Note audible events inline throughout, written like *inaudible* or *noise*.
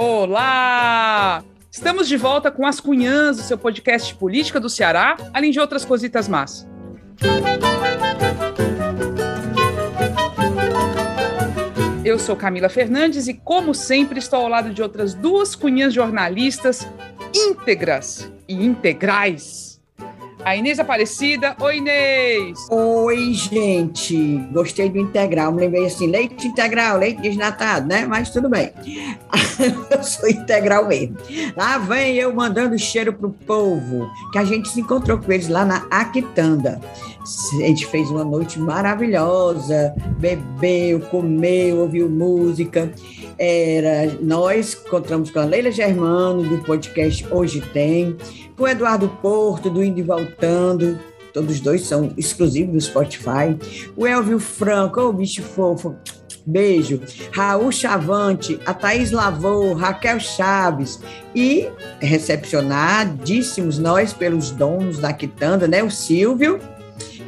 Olá! Estamos de volta com As Cunhãs, o seu podcast de política do Ceará, além de outras cositas más. Eu sou Camila Fernandes e, como sempre, estou ao lado de outras duas cunhãs jornalistas íntegras e integrais a Inês Aparecida. Oi, Inês! Oi, gente! Gostei do integral. Me lembrei assim, leite integral, leite desnatado, né? Mas tudo bem. *laughs* eu sou integral mesmo. Lá vem eu mandando cheiro pro povo, que a gente se encontrou com eles lá na Aquitanda. A gente fez uma noite maravilhosa, bebeu, comeu, ouviu música. Era, nós encontramos com a Leila Germano, do podcast Hoje Tem, com o Eduardo Porto, do Indo e Voltando, todos os dois são exclusivos do Spotify. O Elvio Franco, o oh, bicho fofo, beijo. Raul Chavante, a Thaís Lavou, Raquel Chaves e recepcionadíssimos nós pelos donos da Quitanda, né? O Silvio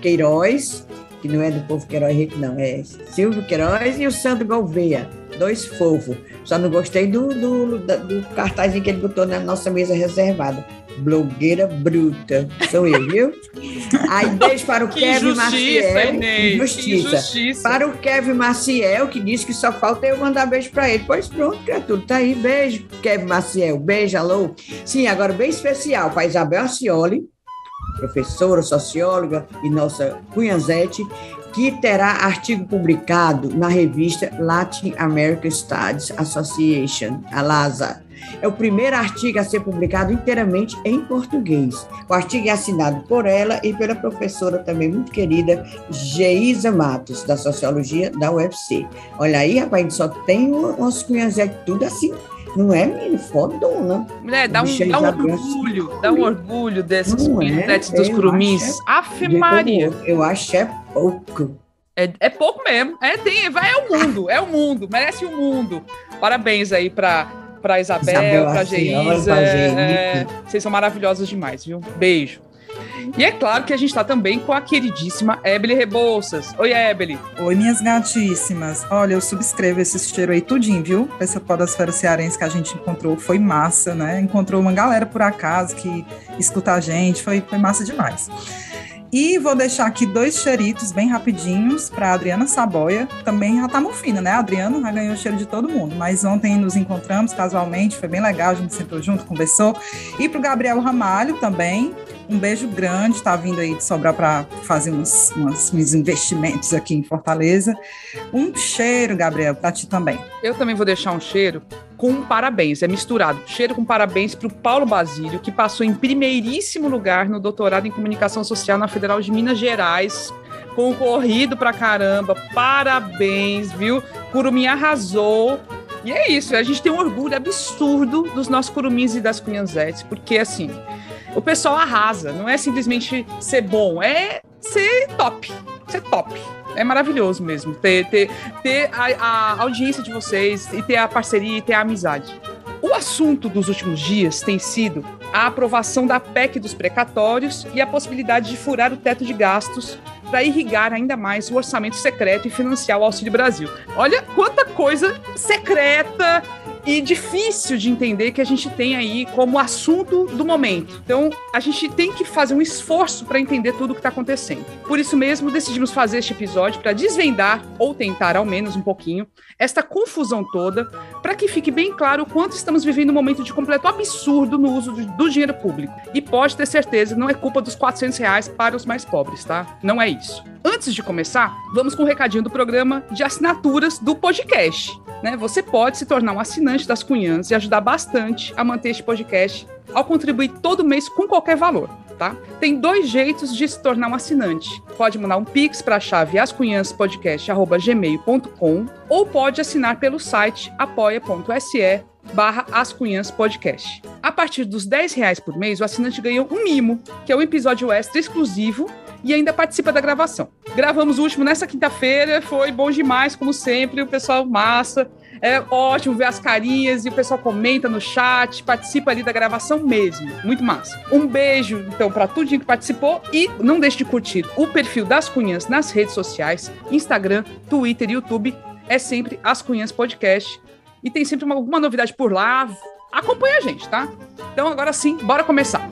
Queiroz, que não é do povo Queiroz Rico, não, é Silvio Queiroz e o Sandro Gouveia, dois fofos. Só não gostei do, do, do cartazinho que ele botou na nossa mesa reservada blogueira bruta. Sou eu, viu? *laughs* Aí beijo para o que Kevin Maciel. Inês, justiça. justiça. Para o Kevin Maciel, que disse que só falta eu mandar beijo para ele. Pois pronto, criatura, tá aí. Beijo, Kevin Maciel. Beijo, alô. Sim, agora bem especial para Isabel Acioli, professora, socióloga e nossa Cunhanzete, que terá artigo publicado na revista Latin American Studies Association, a LASA é o primeiro artigo a ser publicado inteiramente em português. O artigo é assinado por ela e pela professora também muito querida, Geisa Matos, da Sociologia da UFC. Olha aí, rapaz, a gente só tem umas cunhas tudo assim não é, menino? Fodona. Mulher, dá um, dá um orgulho, dá um orgulho desses pintetes é, dos curumins. É, Afe Maria. Eu, eu acho é pouco. É, é pouco mesmo. É, tem, vai, é o mundo, é o mundo, merece o mundo. Parabéns aí para para Isabel, Isabel para Geisa. É, vocês são maravilhosas demais, viu? Beijo. E é claro que a gente está também com a queridíssima Ebele Rebouças. Oi, Ebele. Oi, minhas gatíssimas. Olha, eu subscrevo esse cheiro aí tudinho, viu? Essa podosfera cearense que a gente encontrou foi massa, né? Encontrou uma galera por acaso que escuta a gente, foi, foi massa demais. E vou deixar aqui dois cheiritos bem rapidinhos para Adriana Saboia. Também já tá fina, né? A Adriana já ganhou o cheiro de todo mundo. Mas ontem nos encontramos casualmente, foi bem legal, a gente sentou junto, conversou. E para o Gabriel Ramalho também, um beijo grande, está vindo aí de Sobrar para fazer uns, uns, uns, investimentos aqui em Fortaleza. Um cheiro, Gabriel, para ti também. Eu também vou deixar um cheiro com parabéns, é misturado. Cheiro com parabéns para o Paulo Basílio, que passou em primeiríssimo lugar no doutorado em comunicação social na Federal de Minas Gerais. Concorrido pra caramba, parabéns, viu? Curumim arrasou. E é isso, a gente tem um orgulho absurdo dos nossos curumins e das cunhanzetes, porque assim, o pessoal arrasa. Não é simplesmente ser bom, é ser top. Ser top. É maravilhoso mesmo ter, ter, ter a, a audiência de vocês e ter a parceria e ter a amizade. O assunto dos últimos dias tem sido a aprovação da PEC dos precatórios e a possibilidade de furar o teto de gastos para irrigar ainda mais o orçamento secreto e financiar o Auxílio Brasil. Olha quanta coisa secreta e difícil de entender que a gente tem aí como assunto do momento. Então, a gente tem que fazer um esforço para entender tudo o que está acontecendo. Por isso mesmo, decidimos fazer este episódio para desvendar, ou tentar ao menos um pouquinho, esta confusão toda, para que fique bem claro o quanto estamos vivendo um momento de completo absurdo no uso do dinheiro público. E pode ter certeza, não é culpa dos 400 reais para os mais pobres, tá? Não é isso. Antes de começar, vamos com um recadinho do programa de assinaturas do podcast. Né? Você pode se tornar um assinante das Cunhãs e ajudar bastante a manter este podcast ao contribuir todo mês com qualquer valor. Tá? Tem dois jeitos de se tornar um assinante. Pode mandar um pix para a chave ascunhanspodcast.gmail.com ou pode assinar pelo site apoia.se barra Podcast. A partir dos 10 reais por mês, o assinante ganha um mimo, que é um episódio extra exclusivo e ainda participa da gravação. Gravamos o último nessa quinta-feira, foi bom demais, como sempre, o pessoal massa. É ótimo ver as carinhas e o pessoal comenta no chat, participa ali da gravação mesmo. Muito massa. Um beijo, então, para tudo que participou e não deixe de curtir o perfil das Cunhas nas redes sociais, Instagram, Twitter e YouTube. É sempre As Cunhas Podcast. e tem sempre uma, alguma novidade por lá. Acompanha a gente, tá? Então agora sim, bora começar.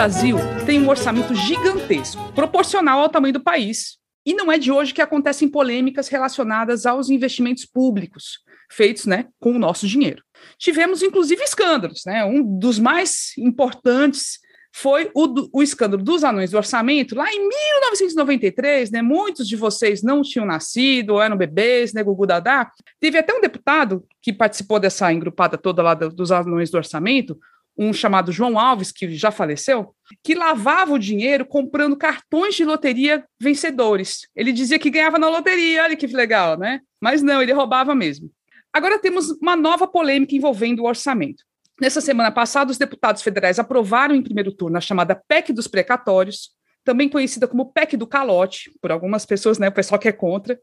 Brasil tem um orçamento gigantesco, proporcional ao tamanho do país. E não é de hoje que acontecem polêmicas relacionadas aos investimentos públicos feitos né, com o nosso dinheiro. Tivemos, inclusive, escândalos. Né? Um dos mais importantes foi o, o, escândalo dos anões do orçamento, lá em 1993, né? Muitos de vocês não tinham nascido, eram bebês, né? Gugu Dadá. Teve até um deputado que participou dessa engrupada toda lá dos anões do orçamento, um chamado João Alves, que já faleceu, que lavava o dinheiro comprando cartões de loteria vencedores. Ele dizia que ganhava na loteria, olha que legal, né? Mas não, ele roubava mesmo. Agora temos uma nova polêmica envolvendo o orçamento. Nessa semana passada, os deputados federais aprovaram em primeiro turno a chamada PEC dos precatórios, também conhecida como PEC do calote, por algumas pessoas, né, o pessoal que é contra,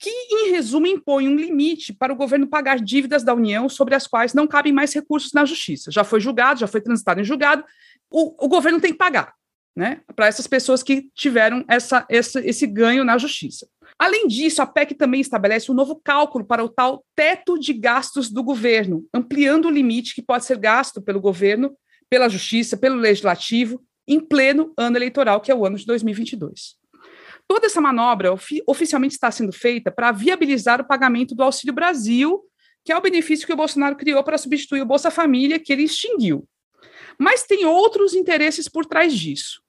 que, em resumo, impõe um limite para o governo pagar dívidas da União sobre as quais não cabem mais recursos na justiça. Já foi julgado, já foi transitado em julgado, o, o governo tem que pagar, né, para essas pessoas que tiveram essa, essa, esse ganho na justiça. Além disso, a PEC também estabelece um novo cálculo para o tal teto de gastos do governo, ampliando o limite que pode ser gasto pelo governo, pela justiça, pelo legislativo, em pleno ano eleitoral, que é o ano de 2022. Toda essa manobra oficialmente está sendo feita para viabilizar o pagamento do Auxílio Brasil, que é o benefício que o Bolsonaro criou para substituir o Bolsa Família, que ele extinguiu. Mas tem outros interesses por trás disso.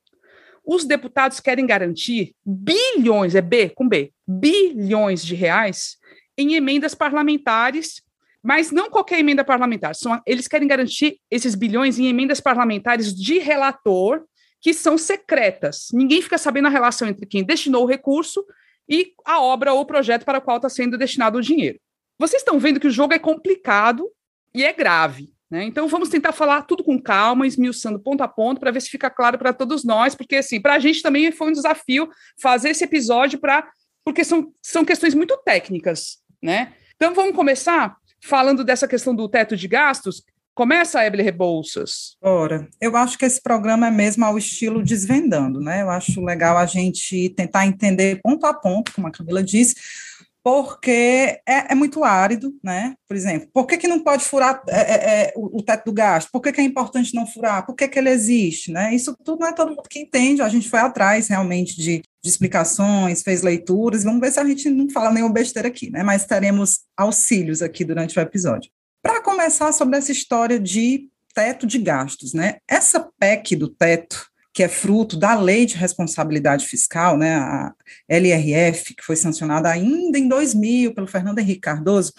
Os deputados querem garantir bilhões, é B com B, bilhões de reais em emendas parlamentares, mas não qualquer emenda parlamentar. São, eles querem garantir esses bilhões em emendas parlamentares de relator que são secretas. Ninguém fica sabendo a relação entre quem destinou o recurso e a obra ou projeto para o qual está sendo destinado o dinheiro. Vocês estão vendo que o jogo é complicado e é grave. Né? Então vamos tentar falar tudo com calma, esmiuçando ponto a ponto, para ver se fica claro para todos nós, porque assim, para a gente também foi um desafio fazer esse episódio para. Porque são, são questões muito técnicas, né? Então vamos começar falando dessa questão do teto de gastos, Começa, Eble Rebouças. Ora, eu acho que esse programa é mesmo ao estilo Desvendando, né? Eu acho legal a gente tentar entender ponto a ponto, como a Camila disse, porque é, é, muito árido, né? Por exemplo, por que, que não pode furar é, é, é o, o, teto do gasto? Por que, que é importante não furar? Por que, que ele existe? Né? Isso tudo não é todo mundo que entende, a gente foi atrás realmente de, de explicações, fez leituras, vamos ver se a gente não fala nenhuma besteira aqui, né? Mas teremos auxílios aqui durante o episódio. Para começar sobre essa história de teto de gastos, né? Essa PEC do teto, que é fruto da Lei de Responsabilidade Fiscal, né, a LRF, que foi sancionada ainda em 2000 pelo Fernando Henrique Cardoso,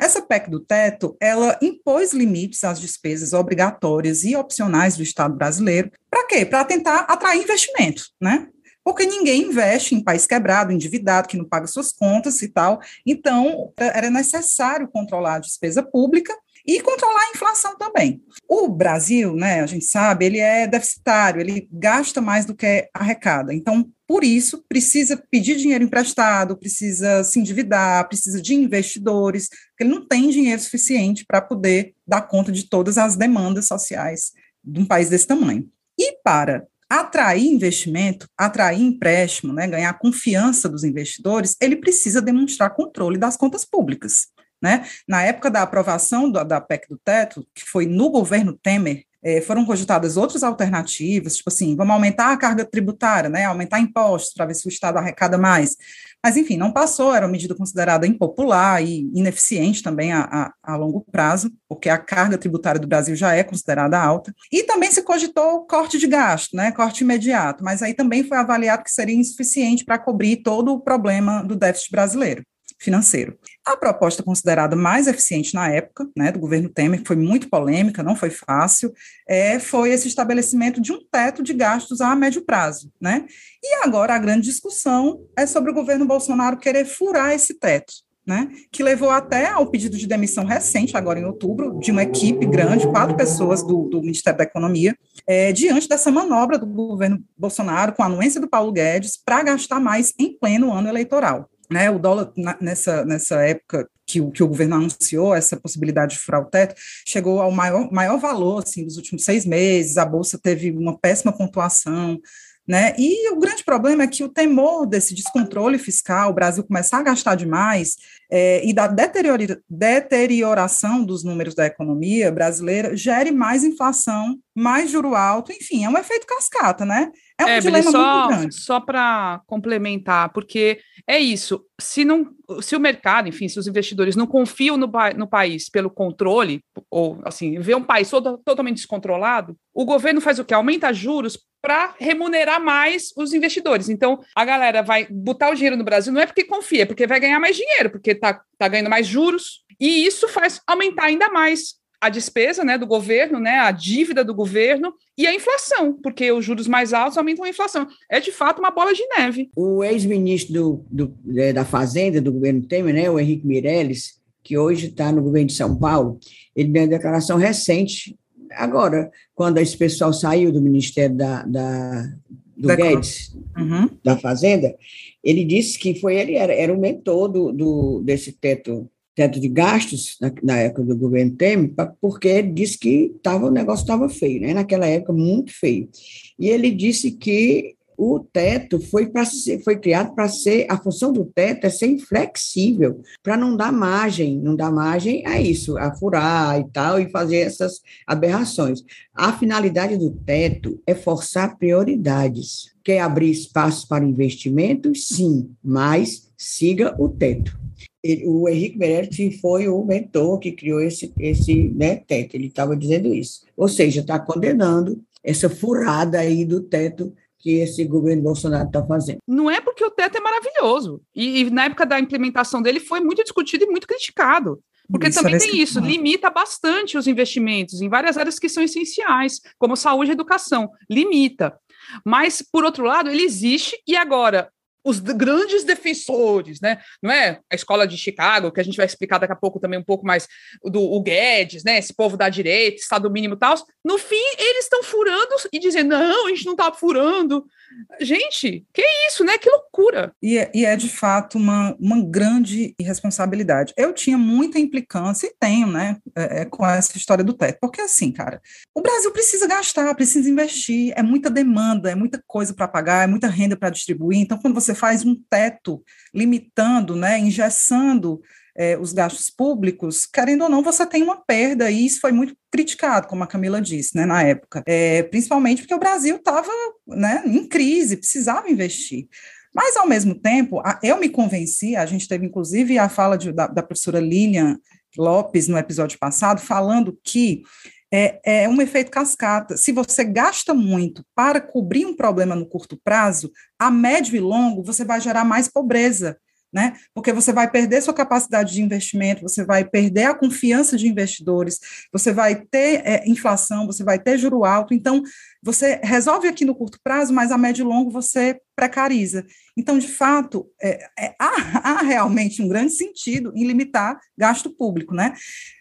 essa PEC do teto, ela impôs limites às despesas obrigatórias e opcionais do Estado brasileiro. Para quê? Para tentar atrair investimento, né? Porque ninguém investe em país quebrado, endividado, que não paga suas contas e tal. Então, era necessário controlar a despesa pública e controlar a inflação também. O Brasil, né, a gente sabe, ele é deficitário, ele gasta mais do que arrecada. Então, por isso, precisa pedir dinheiro emprestado, precisa se endividar, precisa de investidores, porque ele não tem dinheiro suficiente para poder dar conta de todas as demandas sociais de um país desse tamanho. E para atrair investimento, atrair empréstimo, né, ganhar confiança dos investidores, ele precisa demonstrar controle das contas públicas. Né? Na época da aprovação do, da PEC do teto, que foi no governo Temer, é, foram cogitadas outras alternativas, tipo assim, vamos aumentar a carga tributária, né, aumentar impostos para ver se o Estado arrecada mais. Mas, enfim, não passou, era uma medida considerada impopular e ineficiente também a, a, a longo prazo, porque a carga tributária do Brasil já é considerada alta. E também se cogitou corte de gasto, né, corte imediato, mas aí também foi avaliado que seria insuficiente para cobrir todo o problema do déficit brasileiro financeiro. A proposta considerada mais eficiente na época, né, do governo Temer, que foi muito polêmica, não foi fácil, é, foi esse estabelecimento de um teto de gastos a médio prazo, né? E agora a grande discussão é sobre o governo Bolsonaro querer furar esse teto. né, que levou até ao pedido de demissão recente, agora em outubro, de uma equipe grande, quatro pessoas do, do Ministério da Economia, é, diante dessa manobra do governo Bolsonaro, com a anuência do Paulo Guedes, para gastar mais em pleno ano eleitoral. Né, o dólar, na, nessa, nessa época que o, que o governo anunciou, essa possibilidade de furar o teto, chegou ao maior, maior valor assim, dos últimos seis meses, a Bolsa teve uma péssima pontuação, né? E o grande problema é que o temor desse descontrole fiscal, o Brasil começar a gastar demais, é, e da deterioração dos números da economia brasileira, gere mais inflação, mais juro alto, enfim, é um efeito cascata, né? É um é, dilema só, muito grande. Só para complementar, porque é isso, se, não, se o mercado, enfim, se os investidores não confiam no, no país pelo controle, ou assim, vê um país todo, totalmente descontrolado, o governo faz o quê? Aumenta juros para remunerar mais os investidores. Então, a galera vai botar o dinheiro no Brasil não é porque confia, é porque vai ganhar mais dinheiro, porque está tá ganhando mais juros, e isso faz aumentar ainda mais a despesa né, do governo, né, a dívida do governo e a inflação, porque os juros mais altos aumentam a inflação. É de fato uma bola de neve. O ex-ministro do, do, é, da Fazenda do governo Temer, né, o Henrique Meirelles, que hoje está no governo de São Paulo, ele deu uma declaração recente, agora, quando esse pessoal saiu do Ministério da, da do da Guedes, uhum. da Fazenda, ele disse que foi ele era, era o mentor do, do, desse teto teto de gastos na, na, época do governo Temer, porque disse que tava, o negócio estava feio, né? naquela época muito feio. E ele disse que o teto foi, para foi criado para ser, a função do teto é ser inflexível, para não dar margem, não dar margem a isso, a furar e tal, e fazer essas aberrações. A finalidade do teto é forçar prioridades. Quer abrir espaços para investimentos? Sim, mas siga o teto ele, o Henrique Meirelles foi o mentor que criou esse, esse né, teto, ele estava dizendo isso. Ou seja, está condenando essa furada aí do teto que esse governo Bolsonaro está fazendo. Não é porque o teto é maravilhoso. E, e, na época da implementação dele foi muito discutido e muito criticado. Porque isso também tem isso, limita bastante os investimentos em várias áreas que são essenciais, como saúde e educação. Limita. Mas, por outro lado, ele existe e agora os grandes defensores, né? Não é a escola de Chicago, que a gente vai explicar daqui a pouco também um pouco mais do o Guedes, né? Esse povo da direita, Estado mínimo e tal. No fim, eles estão furando e dizendo: não, a gente não está furando. Gente, que isso, né? Que loucura. E é, e é de fato uma, uma grande irresponsabilidade. Eu tinha muita implicância, e tenho, né, é, é, com essa história do teto. Porque assim, cara, o Brasil precisa gastar, precisa investir, é muita demanda, é muita coisa para pagar, é muita renda para distribuir. Então, quando você faz um teto limitando, né, engessando é, os gastos públicos, querendo ou não, você tem uma perda, e isso foi muito criticado, como a Camila disse, né, na época, é, principalmente porque o Brasil estava né, em crise, precisava investir. Mas, ao mesmo tempo, eu me convenci, a gente teve inclusive a fala de, da, da professora Lilian Lopes no episódio passado, falando que é, é, um efeito cascata. Se você gasta muito para cobrir um problema no curto prazo, a médio e longo você vai gerar mais pobreza né? Porque você vai perder sua capacidade de investimento, você vai perder a confiança de investidores, você vai ter é, inflação, você vai ter juro alto. Então, você resolve aqui no curto prazo, mas a médio e longo você precariza. Então, de fato, é, é, há, *laughs* há realmente um grande sentido em limitar gasto público, né?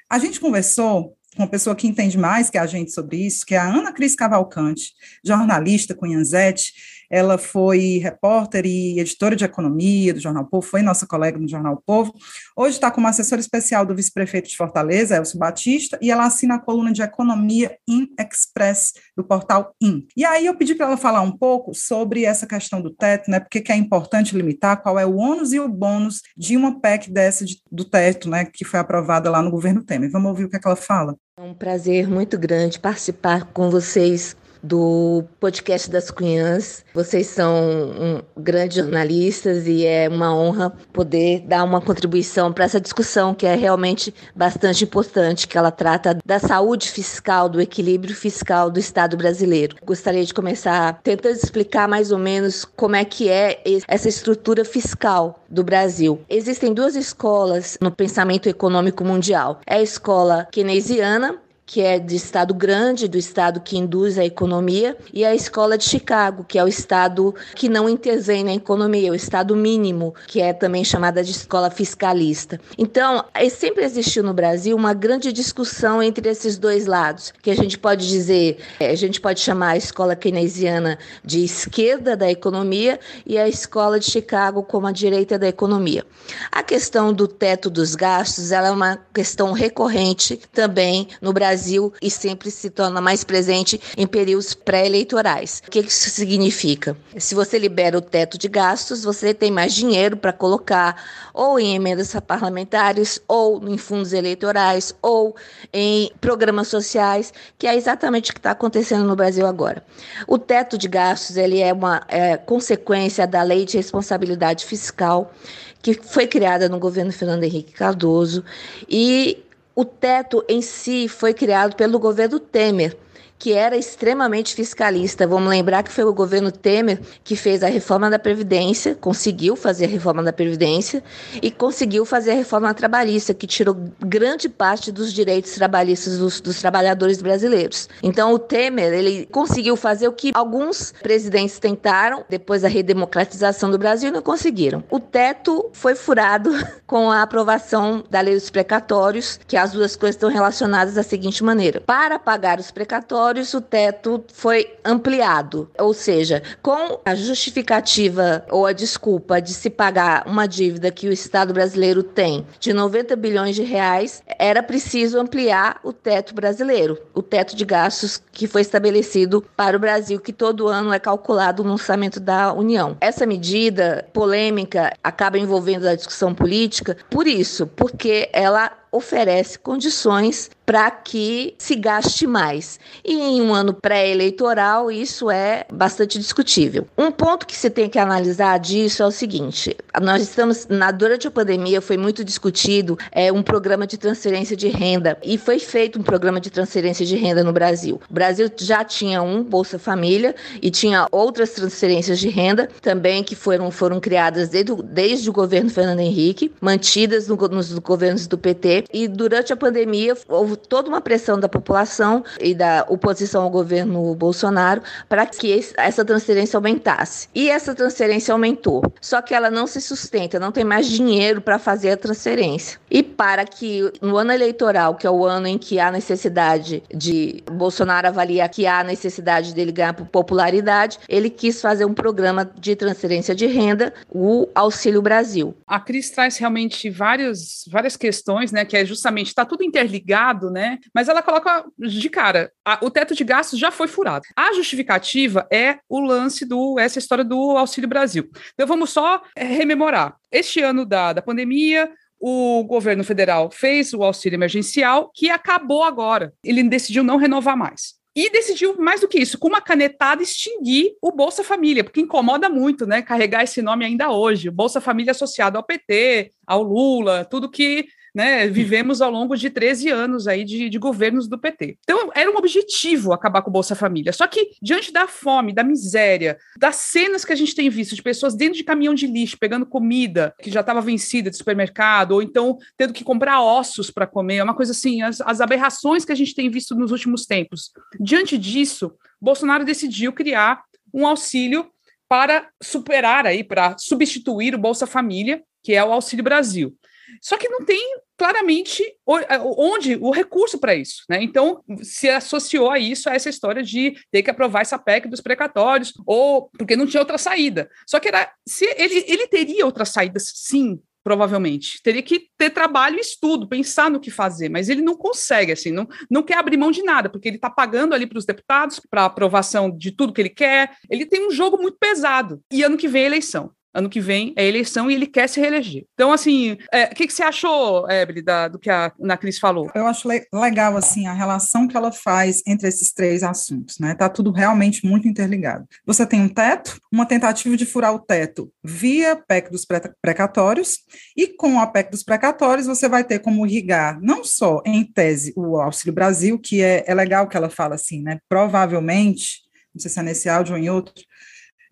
A gente conversou uma pessoa que entende mais que a gente sobre isso, que é a Ana Cris Cavalcante, jornalista cunhanzete. Ela foi repórter e editora de economia do Jornal Povo, foi nossa colega no Jornal Povo. Hoje está como assessora especial do vice-prefeito de Fortaleza, Elcio Batista, e ela assina a coluna de economia in Express do portal IN. E aí eu pedi para ela falar um pouco sobre essa questão do teto, né? Porque que é importante limitar qual é o ônus e o bônus de uma PEC dessa de, do teto, né? Que foi aprovada lá no governo Temer. Vamos ouvir o que, é que ela fala. É um prazer muito grande participar com vocês do podcast das Cunhãs. Vocês são um, grandes jornalistas e é uma honra poder dar uma contribuição para essa discussão que é realmente bastante importante, que ela trata da saúde fiscal, do equilíbrio fiscal do Estado brasileiro. Gostaria de começar tentando explicar mais ou menos como é que é essa estrutura fiscal do Brasil. Existem duas escolas no pensamento econômico mundial. É a escola keynesiana que é de estado grande, do estado que induz a economia, e a escola de Chicago, que é o estado que não intervém na economia, o estado mínimo, que é também chamada de escola fiscalista. Então, sempre existiu no Brasil uma grande discussão entre esses dois lados, que a gente pode dizer, é, a gente pode chamar a escola keynesiana de esquerda da economia e a escola de Chicago como a direita da economia. A questão do teto dos gastos, ela é uma questão recorrente também no Brasil Brasil e sempre se torna mais presente em períodos pré-eleitorais. O que isso significa? Se você libera o teto de gastos, você tem mais dinheiro para colocar ou em emendas parlamentares, ou em fundos eleitorais, ou em programas sociais, que é exatamente o que está acontecendo no Brasil agora. O teto de gastos ele é uma é, consequência da lei de responsabilidade fiscal que foi criada no governo Fernando Henrique Cardoso e o teto em si foi criado pelo governo Temer que era extremamente fiscalista. Vamos lembrar que foi o governo Temer que fez a reforma da Previdência, conseguiu fazer a reforma da Previdência e conseguiu fazer a reforma trabalhista, que tirou grande parte dos direitos trabalhistas dos, dos trabalhadores brasileiros. Então, o Temer, ele conseguiu fazer o que alguns presidentes tentaram depois da redemocratização do Brasil e não conseguiram. O teto foi furado *laughs* com a aprovação da lei dos precatórios, que as duas coisas estão relacionadas da seguinte maneira: para pagar os precatórios, o teto foi ampliado, ou seja, com a justificativa ou a desculpa de se pagar uma dívida que o Estado brasileiro tem de 90 bilhões de reais, era preciso ampliar o teto brasileiro, o teto de gastos que foi estabelecido para o Brasil, que todo ano é calculado no orçamento da União. Essa medida polêmica acaba envolvendo a discussão política por isso, porque ela oferece condições para que se gaste mais. E em um ano pré-eleitoral, isso é bastante discutível. Um ponto que se tem que analisar disso é o seguinte: nós estamos, na, durante a pandemia, foi muito discutido é, um programa de transferência de renda, e foi feito um programa de transferência de renda no Brasil. O Brasil já tinha um Bolsa Família e tinha outras transferências de renda também que foram, foram criadas desde, desde o governo Fernando Henrique, mantidas no, nos governos do PT e durante a pandemia houve toda uma pressão da população e da oposição ao governo Bolsonaro para que essa transferência aumentasse. E essa transferência aumentou. Só que ela não se sustenta, não tem mais dinheiro para fazer a transferência. E para que no ano eleitoral, que é o ano em que há necessidade de Bolsonaro avaliar que há necessidade dele ganhar popularidade, ele quis fazer um programa de transferência de renda, o Auxílio Brasil. A Cris traz realmente várias, várias questões, né, que é justamente está tudo interligado, né? Mas ela coloca de cara, a, o teto de gastos já foi furado. A justificativa é o lance do essa história do Auxílio Brasil. Então vamos só é, rememorar. Este ano da, da pandemia, o governo federal fez o auxílio emergencial, que acabou agora. Ele decidiu não renovar mais. E decidiu, mais do que isso, com uma canetada, extinguir o Bolsa Família, porque incomoda muito, né? Carregar esse nome ainda hoje. O Bolsa Família associado ao PT, ao Lula, tudo que né, vivemos ao longo de 13 anos aí de, de, governos do PT. Então, era um objetivo acabar com o Bolsa Família. Só que, diante da fome, da miséria, das cenas que a gente tem visto de pessoas dentro de caminhão de lixo, pegando comida que já estava vencida de supermercado, ou então tendo que comprar ossos para comer, é uma coisa assim, as, as aberrações que a gente tem visto nos últimos tempos. Diante disso, Bolsonaro decidiu criar um auxílio para superar aí, para substituir o Bolsa Família, que é o Auxílio Brasil. Só que não tem claramente onde o recurso para isso, né? Então se associou a isso a essa história de ter que aprovar essa PEC dos precatórios ou porque não tinha outra saída. Só que era se ele, ele teria outras saídas, sim, provavelmente. Teria que ter trabalho e estudo, pensar no que fazer, mas ele não consegue, assim, não, não quer abrir mão de nada, porque ele está pagando ali para os deputados, para aprovação de tudo que ele quer. Ele tem um jogo muito pesado. E ano que vem é eleição. Ano que vem é eleição e ele quer se reeleger. Então, assim, é, o é, que, que você achou, da, do que a Ana Cris falou? Eu acho le legal, assim, a relação que ela faz entre esses três assuntos, né? Tá tudo realmente muito interligado. Você tem um teto, uma tentativa de furar o teto via PEC dos precatórios, e com a PEC dos precatórios você vai ter como irrigar, não só em tese, o Auxílio Brasil, que é, é legal que ela fala assim, né? Provavelmente, não sei se é nesse áudio ou em outro,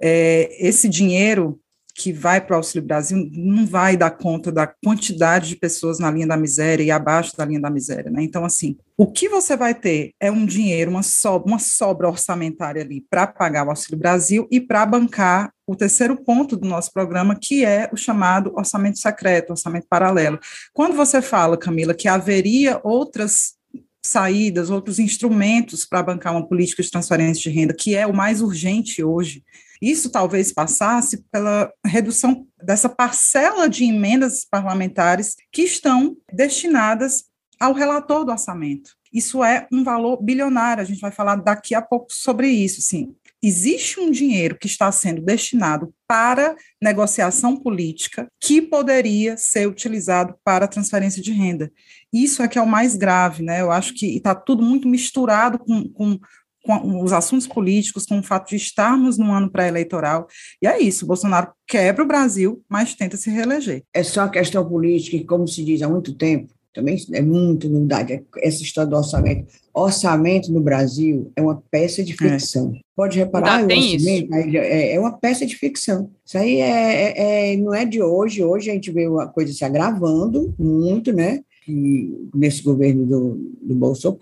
é, esse dinheiro que vai para o Auxílio Brasil não vai dar conta da quantidade de pessoas na linha da miséria e abaixo da linha da miséria, né? Então, assim, o que você vai ter é um dinheiro, uma sobra, uma sobra orçamentária ali para pagar o Auxílio Brasil e para bancar o terceiro ponto do nosso programa, que é o chamado orçamento secreto, orçamento paralelo. Quando você fala, Camila, que haveria outras saídas, outros instrumentos para bancar uma política de transferência de renda, que é o mais urgente hoje, isso talvez passasse pela redução dessa parcela de emendas parlamentares que estão destinadas ao relator do orçamento. Isso é um valor bilionário, a gente vai falar daqui a pouco sobre isso, sim. Existe um dinheiro que está sendo destinado para negociação política que poderia ser utilizado para transferência de renda. Isso é que é o mais grave, né? Eu acho que está tudo muito misturado com, com com os assuntos políticos, com o fato de estarmos no ano pré-eleitoral. E é isso, Bolsonaro quebra o Brasil, mas tenta se reeleger. É só a questão política, que, como se diz há muito tempo, também é muito novidade, é essa história do orçamento. Orçamento no Brasil é uma peça de é. ficção. É. Pode reparar, tem isso. É, é, uma peça de ficção. Isso aí é, é, é, não é de hoje. Hoje a gente vê uma coisa se agravando muito, né? E nesse governo do, do Bolsonaro,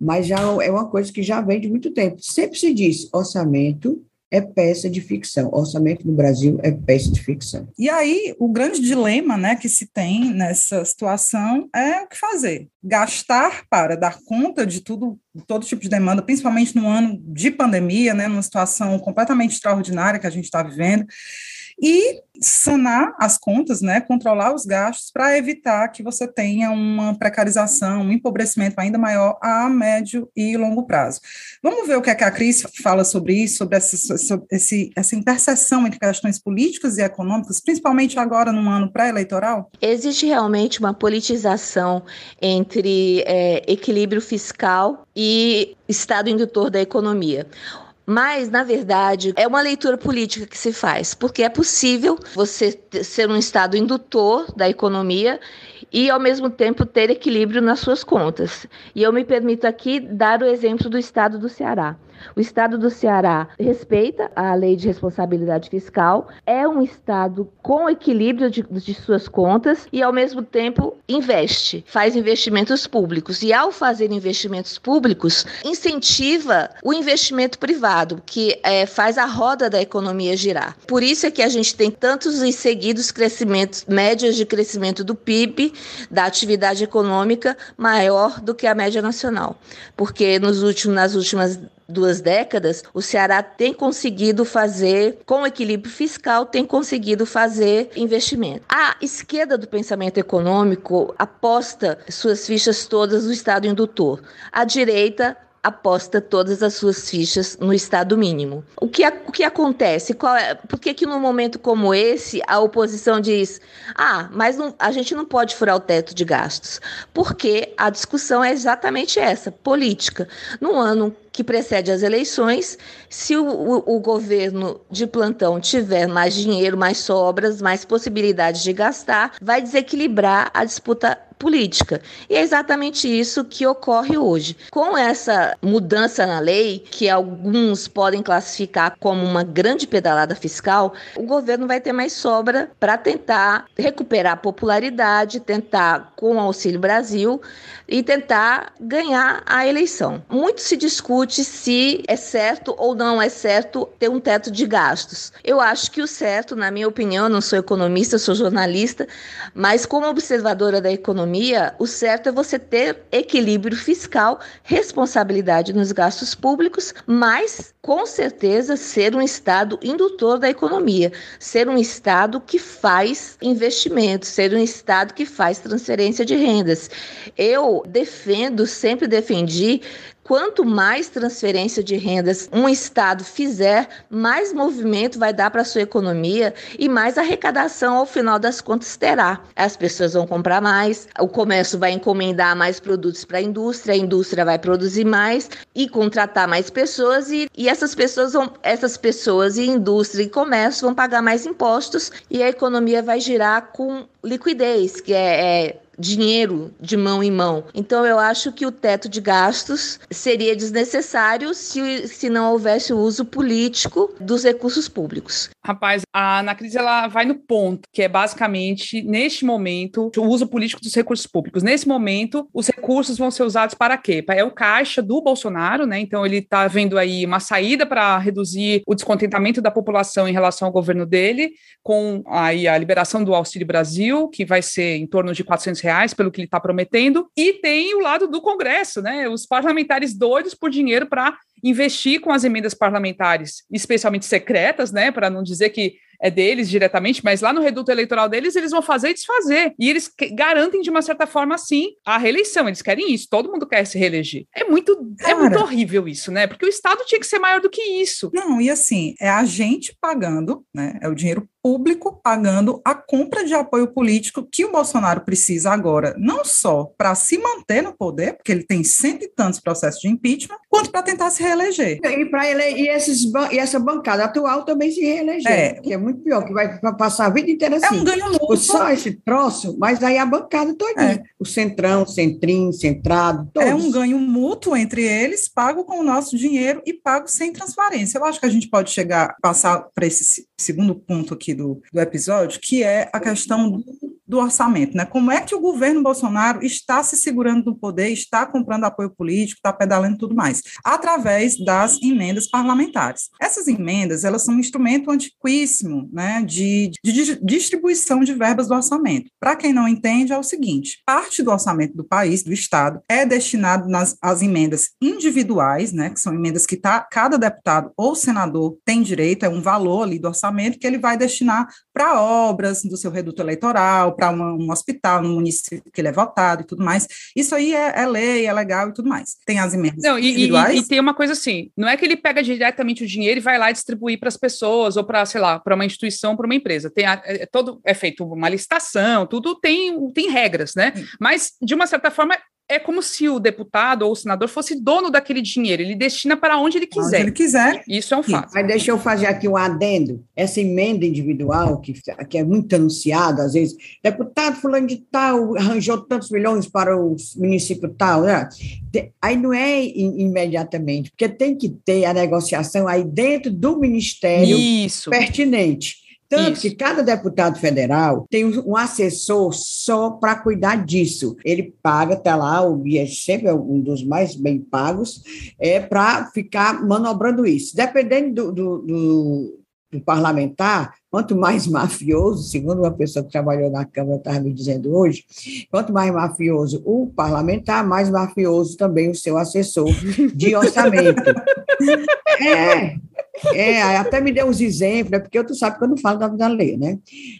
mas já é uma coisa que já vem de muito tempo. Sempre se diz orçamento é peça de ficção. Orçamento no Brasil é peça de ficção. E aí, o grande dilema né, que se tem nessa situação é o que fazer. Gastar para dar conta de tudo, todo tipo de demanda, principalmente no ano de pandemia, né, numa situação completamente extraordinária que a gente está vivendo e sanar as contas, né, controlar os gastos para evitar que você tenha uma precarização, um empobrecimento ainda maior a médio e longo prazo. Vamos ver o que, é que a Cris fala sobre isso, sobre essa, sobre esse, essa interseção entre questões políticas e econômicas, principalmente agora num ano pré-eleitoral? Existe realmente uma politização entre é, equilíbrio fiscal e estado indutor da economia. Mas, na verdade, é uma leitura política que se faz, porque é possível você ser um Estado indutor da economia e, ao mesmo tempo, ter equilíbrio nas suas contas. E eu me permito aqui dar o exemplo do Estado do Ceará. O estado do Ceará respeita a lei de responsabilidade fiscal, é um estado com equilíbrio de, de, suas contas e, ao mesmo tempo, investe, faz investimentos públicos. E, ao fazer investimentos públicos, incentiva o investimento privado, que é, faz a roda da economia girar. Por isso é que a gente tem tantos e seguidos crescimentos, médias de crescimento do PIB, da atividade econômica, maior do que a média nacional. Porque nos últimos, nas últimas duas décadas, o Ceará tem conseguido fazer, com equilíbrio fiscal, tem conseguido fazer investimento. A esquerda do pensamento econômico aposta suas fichas todas no Estado indutor. A direita aposta todas as suas fichas no estado mínimo. O que, o que acontece? Qual é, por que, que num momento como esse a oposição diz: ah, mas não, a gente não pode furar o teto de gastos? Porque a discussão é exatamente essa, política. No ano que precede as eleições, se o, o, o, governo de plantão tiver mais dinheiro, mais sobras, mais possibilidades de gastar, vai desequilibrar a disputa política. E é exatamente isso que ocorre hoje. Com essa mudança na lei, que alguns podem classificar como uma grande pedalada fiscal, o governo vai ter mais sobra para tentar recuperar a popularidade, tentar, com o Auxílio Brasil, e tentar ganhar a eleição. Muito se discute se é certo ou não é certo ter um teto de gastos. Eu acho que o certo, na minha opinião, não sou economista, sou jornalista, mas como observadora da economia, o certo é você ter equilíbrio fiscal, responsabilidade nos gastos públicos, mas com certeza ser um estado indutor da economia, ser um estado que faz investimentos, ser um estado que faz transferência de rendas. Eu defendo, sempre defendi Quanto mais transferência de rendas um estado fizer, mais movimento vai dar para a sua economia e mais arrecadação ao final das contas terá. As pessoas vão comprar mais, o comércio vai encomendar mais produtos para a indústria, a indústria vai produzir mais e contratar mais pessoas e, e essas pessoas vão, essas pessoas e indústria e comércio vão pagar mais impostos e a economia vai girar com liquidez, que é, é dinheiro de mão em mão. Então, eu acho que o teto de gastos seria desnecessário se, se não houvesse o uso político dos recursos públicos. Rapaz, a Ana Cris ela vai no ponto, que é basicamente, neste momento, o uso político dos recursos públicos. Nesse momento, os recursos vão ser usados para quê? É o caixa do Bolsonaro, né? Então ele está vendo aí uma saída para reduzir o descontentamento da população em relação ao governo dele, com aí a liberação do Auxílio Brasil, que vai ser em torno de 400 reais, pelo que ele está prometendo, e tem o lado do Congresso, né? Os parlamentares doidos por dinheiro para investir com as emendas parlamentares, especialmente secretas, né, para não dizer que é deles diretamente, mas lá no reduto eleitoral deles, eles vão fazer e desfazer. E eles garantem, de uma certa forma, sim, a reeleição. Eles querem isso, todo mundo quer se reeleger. É muito, Cara, é muito horrível isso, né? Porque o Estado tinha que ser maior do que isso. Não, e assim, é a gente pagando, né? É o dinheiro público pagando a compra de apoio político que o Bolsonaro precisa agora, não só para se manter no poder, porque ele tem cento e tantos processos de impeachment, quanto para tentar se reeleger. E, para ele, e, esses, e essa bancada atual também se reeleger, é, que é muito pior, que vai passar a vida inteira assim. É um ganho mútuo. Só esse troço, mas aí a bancada toda, é. o centrão, centrinho, centrado, todos. É um ganho mútuo entre eles, pago com o nosso dinheiro e pago sem transparência. Eu acho que a gente pode chegar, passar para esse segundo ponto aqui do, do episódio, que é a questão do orçamento, né? Como é que o governo Bolsonaro está se segurando no poder, está comprando apoio político, está pedalando tudo mais, através das emendas parlamentares. Essas emendas, elas são um instrumento antiquíssimo, né, de, de distribuição de verbas do orçamento. Para quem não entende, é o seguinte: parte do orçamento do país, do estado, é destinado nas as emendas individuais, né, que são emendas que tá, cada deputado ou senador tem direito, é um valor ali do orçamento que ele vai destinar para obras do seu reduto eleitoral para um hospital no município que ele é votado e tudo mais. Isso aí é, é lei, é legal e tudo mais. Tem as emendas não, e, e, e, tem uma coisa assim, não é que ele pega diretamente o dinheiro e vai lá distribuir para as pessoas ou para, sei lá, para uma instituição, para uma empresa. Tem a, é, todo é feito uma licitação, tudo tem tem regras, né? Mas de uma certa forma é como se o deputado ou o senador fosse dono daquele dinheiro, ele destina para onde ele quiser. Onde ele quiser. Isso é um fato. Mas deixa eu fazer aqui um adendo. Essa emenda individual, que, que é muito anunciada, às vezes, deputado fulano de tal arranjou tantos milhões para o município tal, né? Aí não é imediatamente, porque tem que ter a negociação aí dentro do ministério Isso. pertinente. Tanto Isso. que cada deputado federal tem um assessor só para cuidar disso. Ele paga, está lá, o é sempre é um dos mais bem pagos, é para ficar manobrando isso. Dependendo do, do, do, do parlamentar, quanto mais mafioso, segundo uma pessoa que trabalhou na Câmara estava me dizendo hoje, quanto mais mafioso o parlamentar, mais mafioso também o seu assessor de orçamento. *laughs* é, é, até me deu uns exemplos, né? porque tu sabe que eu não falo da vida lei, né?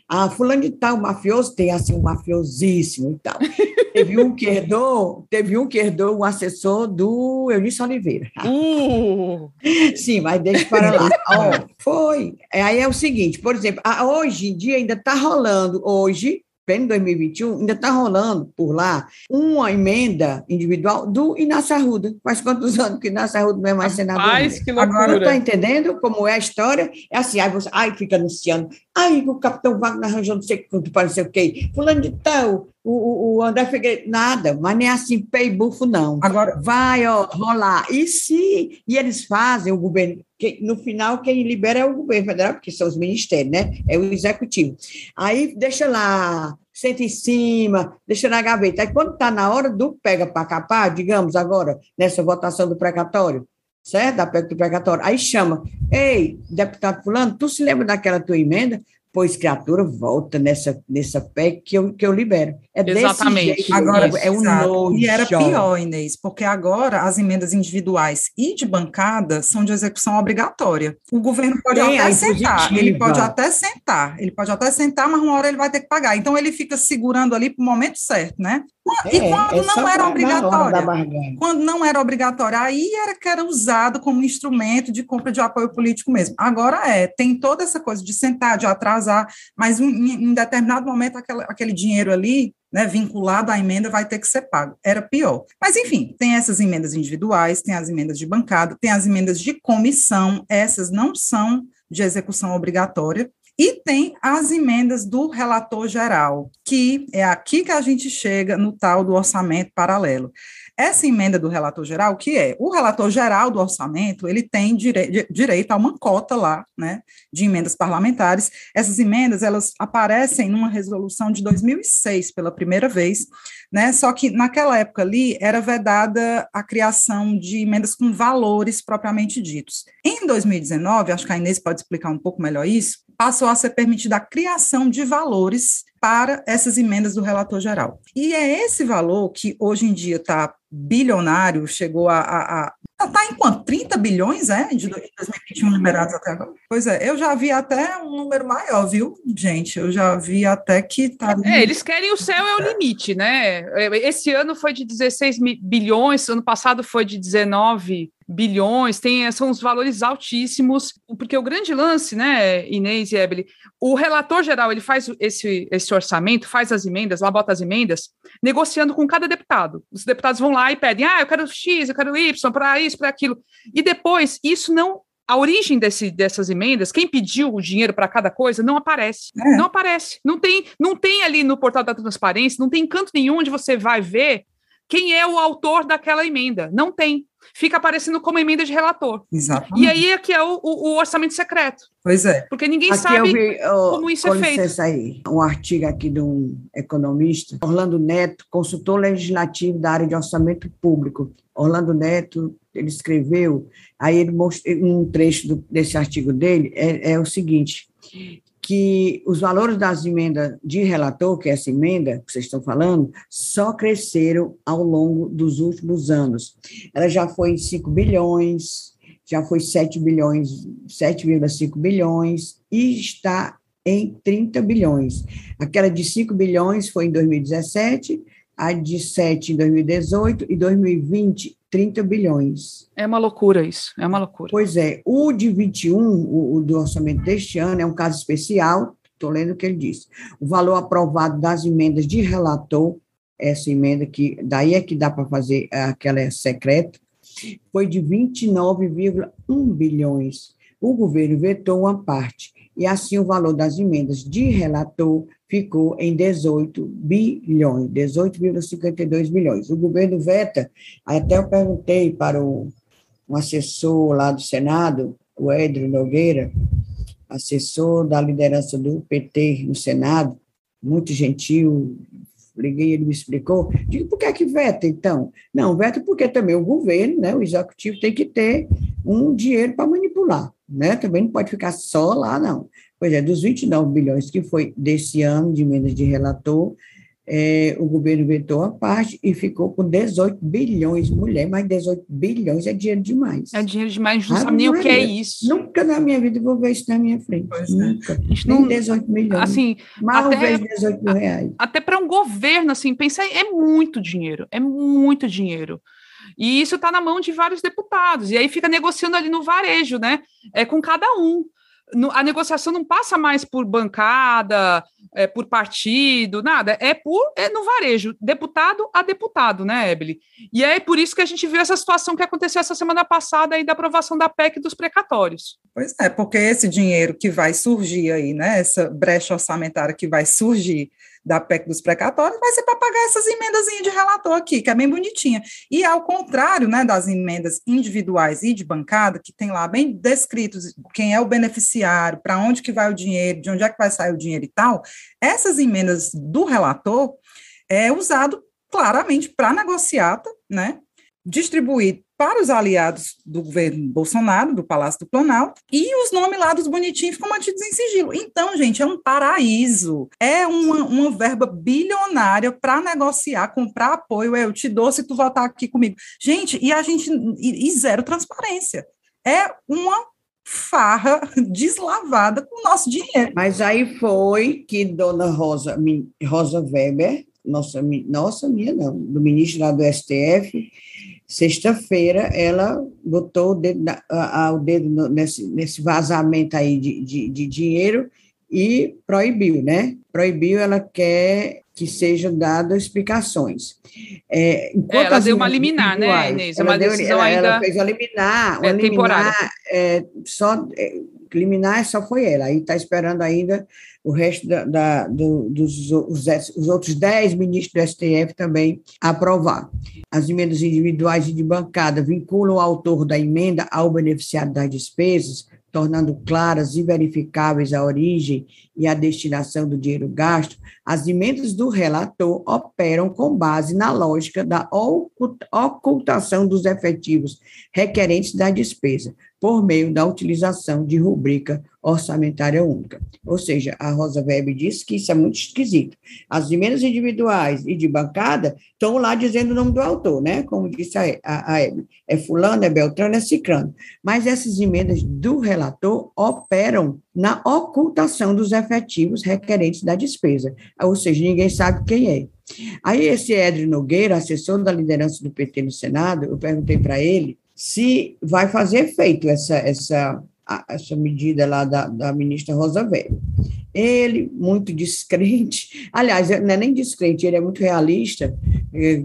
A fulano de tal, mafioso, tem assim um mafiosíssimo e tal. *laughs* teve um que herdou, teve um que herdou um assessor do Eunício Oliveira. Uh. Sim, mas deixa para lá. Oh, foi. Aí é o seguinte, por exemplo, hoje em dia ainda está rolando, hoje, pleno 2021, ainda está rolando por lá uma emenda individual do Inácio Arruda. Faz quantos anos que Inácio Arruda não é mais senador? Rapaz, que loucura. Agora está entendendo como é a história? É assim, aí você aí fica anunciando, aí o capitão Wagner arranjou não sei quanto, sei o quê, fulano de tal, o, o André Figueiredo, nada, mas nem assim, pé e bufo, não. Agora, vai ó, rolar. E se e eles fazem o governo, que, no final, quem libera é o governo federal, porque são os ministérios, né? É o executivo. Aí deixa lá, senta em cima, deixa na gaveta. Aí quando está na hora do pega para capar, digamos agora, nessa votação do precatório, certo? Da PEC do precatório, aí chama, ei, deputado fulano, tu se lembra daquela tua emenda? pois criatura volta nessa, nessa PEC que eu, que eu libero. É Exatamente. Jeito, agora, é um nojo. E era pior, Inês, porque agora as emendas individuais e de bancada são de execução obrigatória. O governo pode Tem até sentar, ele pode até sentar, ele pode até sentar, mas uma hora ele vai ter que pagar. Então ele fica segurando ali para o momento certo, né? E é, quando é não era obrigatória, quando não era obrigatória, aí era que era usado como instrumento de compra de apoio político mesmo. Agora é, tem toda essa coisa de sentar, de atrasar, mas em, em determinado momento aquele, aquele dinheiro ali né, vinculado à emenda vai ter que ser pago. Era pior. Mas, enfim, tem essas emendas individuais, tem as emendas de bancada, tem as emendas de comissão, essas não são de execução obrigatória. E tem as emendas do relator geral, que é aqui que a gente chega no tal do orçamento paralelo. Essa emenda do relator geral, que é o relator geral do orçamento, ele tem dire direito a uma cota lá, né, de emendas parlamentares. Essas emendas, elas aparecem numa resolução de 2006 pela primeira vez, né, só que naquela época ali era vedada a criação de emendas com valores propriamente ditos. Em 2019, acho que a Inês pode explicar um pouco melhor isso, passou a ser permitida a criação de valores para essas emendas do relator geral. E é esse valor que hoje em dia está bilionário, chegou a, a, a Está em quanto? 30 bilhões, é? De 2021 liberados até agora? Pois é, eu já vi até um número maior, viu, gente? Eu já vi até que tá. É, eles querem o céu é o limite, né? Esse ano foi de 16 bilhões, ano passado foi de 19 bilhões, tem, são os valores altíssimos, porque o grande lance, né, Inês e Ebele, o relator geral, ele faz esse, esse orçamento, faz as emendas, lá bota as emendas, negociando com cada deputado. Os deputados vão lá e pedem, ah, eu quero X, eu quero Y, para isso, para aquilo. E depois, isso não a origem desse, dessas emendas, quem pediu o dinheiro para cada coisa, não aparece. É. Não aparece. Não tem, não tem ali no portal da transparência, não tem canto nenhum onde você vai ver quem é o autor daquela emenda. Não tem. Fica aparecendo como emenda de relator. Exatamente. E aí é que é o, o, o orçamento secreto. Pois é. Porque ninguém aqui sabe vi, oh, como isso é feito. Aí, um artigo aqui de um economista, Orlando Neto, consultor legislativo da área de orçamento público. Orlando Neto, ele escreveu, aí ele mostrou um trecho do, desse artigo dele, é, é o seguinte, que os valores das emendas de relator, que é essa emenda que vocês estão falando, só cresceram ao longo dos últimos anos. Ela já foi em 5 bilhões, já foi 7 bilhões, 7,5 bilhões e está em 30 bilhões. Aquela de 5 bilhões foi em 2017, a de 7 em 2018 e 2020 30 bilhões. É uma loucura isso, é uma loucura. Pois é, o de 21, o, o do orçamento deste ano, é um caso especial, estou lendo o que ele disse. O valor aprovado das emendas de relator, essa emenda que, daí é que dá para fazer aquela secreta, foi de 29,1 bilhões. O governo vetou uma parte, e assim o valor das emendas de relator ficou em 18 bilhões, 18,52 bilhões. O governo veta, até eu perguntei para o, um assessor lá do Senado, o Edro Nogueira, assessor da liderança do PT no Senado, muito gentil, liguei, ele me explicou, digo, por que é que veta, então? Não, veta porque também o governo, né, o executivo tem que ter um dinheiro para manipular, né, também não pode ficar só lá, não. Pois é, dos 29 bilhões que foi desse ano de emendas de relator, é, o governo vetou a parte e ficou com 18 bilhões, mulher, mas 18 bilhões é dinheiro demais. É dinheiro demais, não sabe nem o que é isso. Nunca na minha vida vou ver isso na minha frente. Pois é. nunca. É. Nem 18 milhões. Assim, Mal até, 18 mil reais. Até para um governo, assim, pensar, é muito dinheiro, é muito dinheiro. E isso está na mão de vários deputados, e aí fica negociando ali no varejo, né? É com cada um a negociação não passa mais por bancada, é, por partido, nada, é por é no varejo, deputado a deputado, né, Ebele? E é por isso que a gente viu essa situação que aconteceu essa semana passada aí da aprovação da PEC dos precatórios. Pois é, porque esse dinheiro que vai surgir aí, né, essa brecha orçamentária que vai surgir da PEC dos precatórios, vai ser para pagar essas emendas de relator aqui, que é bem bonitinha. E ao contrário né, das emendas individuais e de bancada, que tem lá bem descritos quem é o beneficiário, para onde que vai o dinheiro, de onde é que vai sair o dinheiro e tal, essas emendas do relator é usado claramente para negociata, né? Distribuir para os aliados do governo Bolsonaro, do Palácio do Planalto, e os nomes lá dos bonitinhos ficam mantidos em sigilo. Então, gente, é um paraíso. É uma, uma verba bilionária para negociar, comprar apoio. Eu te dou se tu votar aqui comigo. Gente, e a gente. E, e zero transparência. É uma farra *laughs* deslavada com o nosso dinheiro. Mas aí foi que Dona Rosa, Rosa Weber, nossa, nossa minha não, do ministro lá do STF, Sexta-feira, ela botou o dedo, a, a, o dedo no, nesse, nesse vazamento aí de, de, de, dinheiro e proibiu, né? Proibiu, ela quer que sejam dadas explicações. É, é ela deu uma liminar, né, Inês? É uma deu, decisão ela, ainda... Ela fez uma liminar, uma é, liminar é, só... É, liminar só foi ela. Aí está esperando ainda o resto da, da, do, dos os, os outros dez ministros do STF também aprovar. As emendas individuais e de bancada vinculam o autor da emenda ao beneficiário das despesas, tornando claras e verificáveis a origem e a destinação do dinheiro gasto, as emendas do relator operam com base na lógica da ocultação dos efetivos requerentes da despesa, por meio da utilização de rubrica orçamentária única. Ou seja, a Rosa Weber disse que isso é muito esquisito. As emendas individuais e de bancada estão lá dizendo o nome do autor, né? Como disse a, a, a É fulano, é Beltrano, é ciclano. Mas essas emendas do relator operam na ocultação dos efetivos requerentes da despesa. Ou seja, ninguém sabe quem é. Aí esse Edre Nogueira, assessor da liderança do PT no Senado, eu perguntei para ele se vai fazer efeito essa, essa, essa medida lá da, da ministra Rosa Weber. Ele, muito descrente, *laughs* aliás, não é nem descrente, ele é muito realista,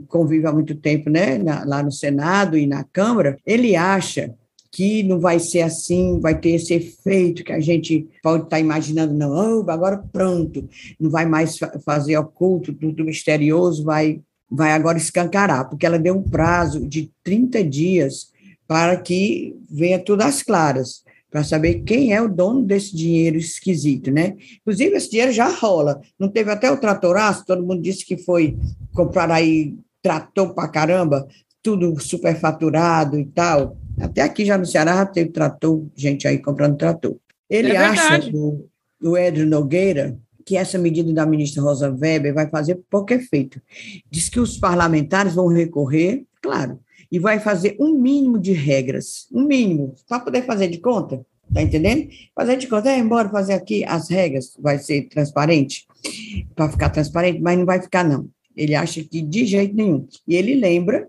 convive há muito tempo né, na, lá no Senado e na Câmara, ele acha que não vai ser assim, vai ter esse efeito que a gente pode estar imaginando, não, oh, agora pronto, não vai mais fazer oculto, tudo misterioso, vai, vai agora escancarar, porque ela deu um prazo de 30 dias para que venha tudo às claras, para saber quem é o dono desse dinheiro esquisito, né? Inclusive, esse dinheiro já rola. Não teve até o tratoraço, todo mundo disse que foi comprar aí trator para caramba, tudo superfaturado e tal. Até aqui já no Ceará já teve trator, gente aí comprando trator. Ele é acha, o, o Edro Nogueira, que essa medida da ministra Rosa Weber vai fazer pouco efeito. Diz que os parlamentares vão recorrer, claro, e vai fazer um mínimo de regras, um mínimo, para poder fazer de conta, tá entendendo? Fazer de conta, é, embora fazer aqui as regras, vai ser transparente, para ficar transparente, mas não vai ficar, não. Ele acha que de jeito nenhum. E ele lembra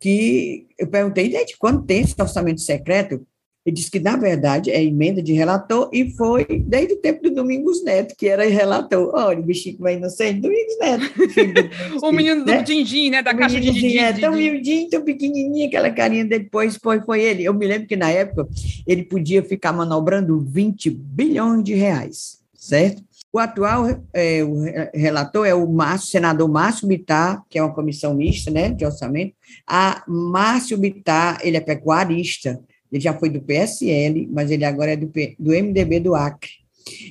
que, eu perguntei, desde quando tem esse orçamento secreto? Ele disse que, na verdade, é emenda de relator e foi desde o tempo do Domingos Neto, que era relator. Olha, o bichinho mais inocente, Domingos Neto. *laughs* o menino né? do din-din, né? Da o caixa de din-din. É, tão miudinho, tão pequenininho, aquela carinha depois foi, foi ele. Eu me lembro que, na época, ele podia ficar manobrando 20 bilhões de reais, certo? O atual é, o relator é o Márcio, senador Márcio Bittar, que é uma comissão mista né, de orçamento. A Márcio Bittar, ele é pecuarista, ele já foi do PSL, mas ele agora é do, do MDB do Acre.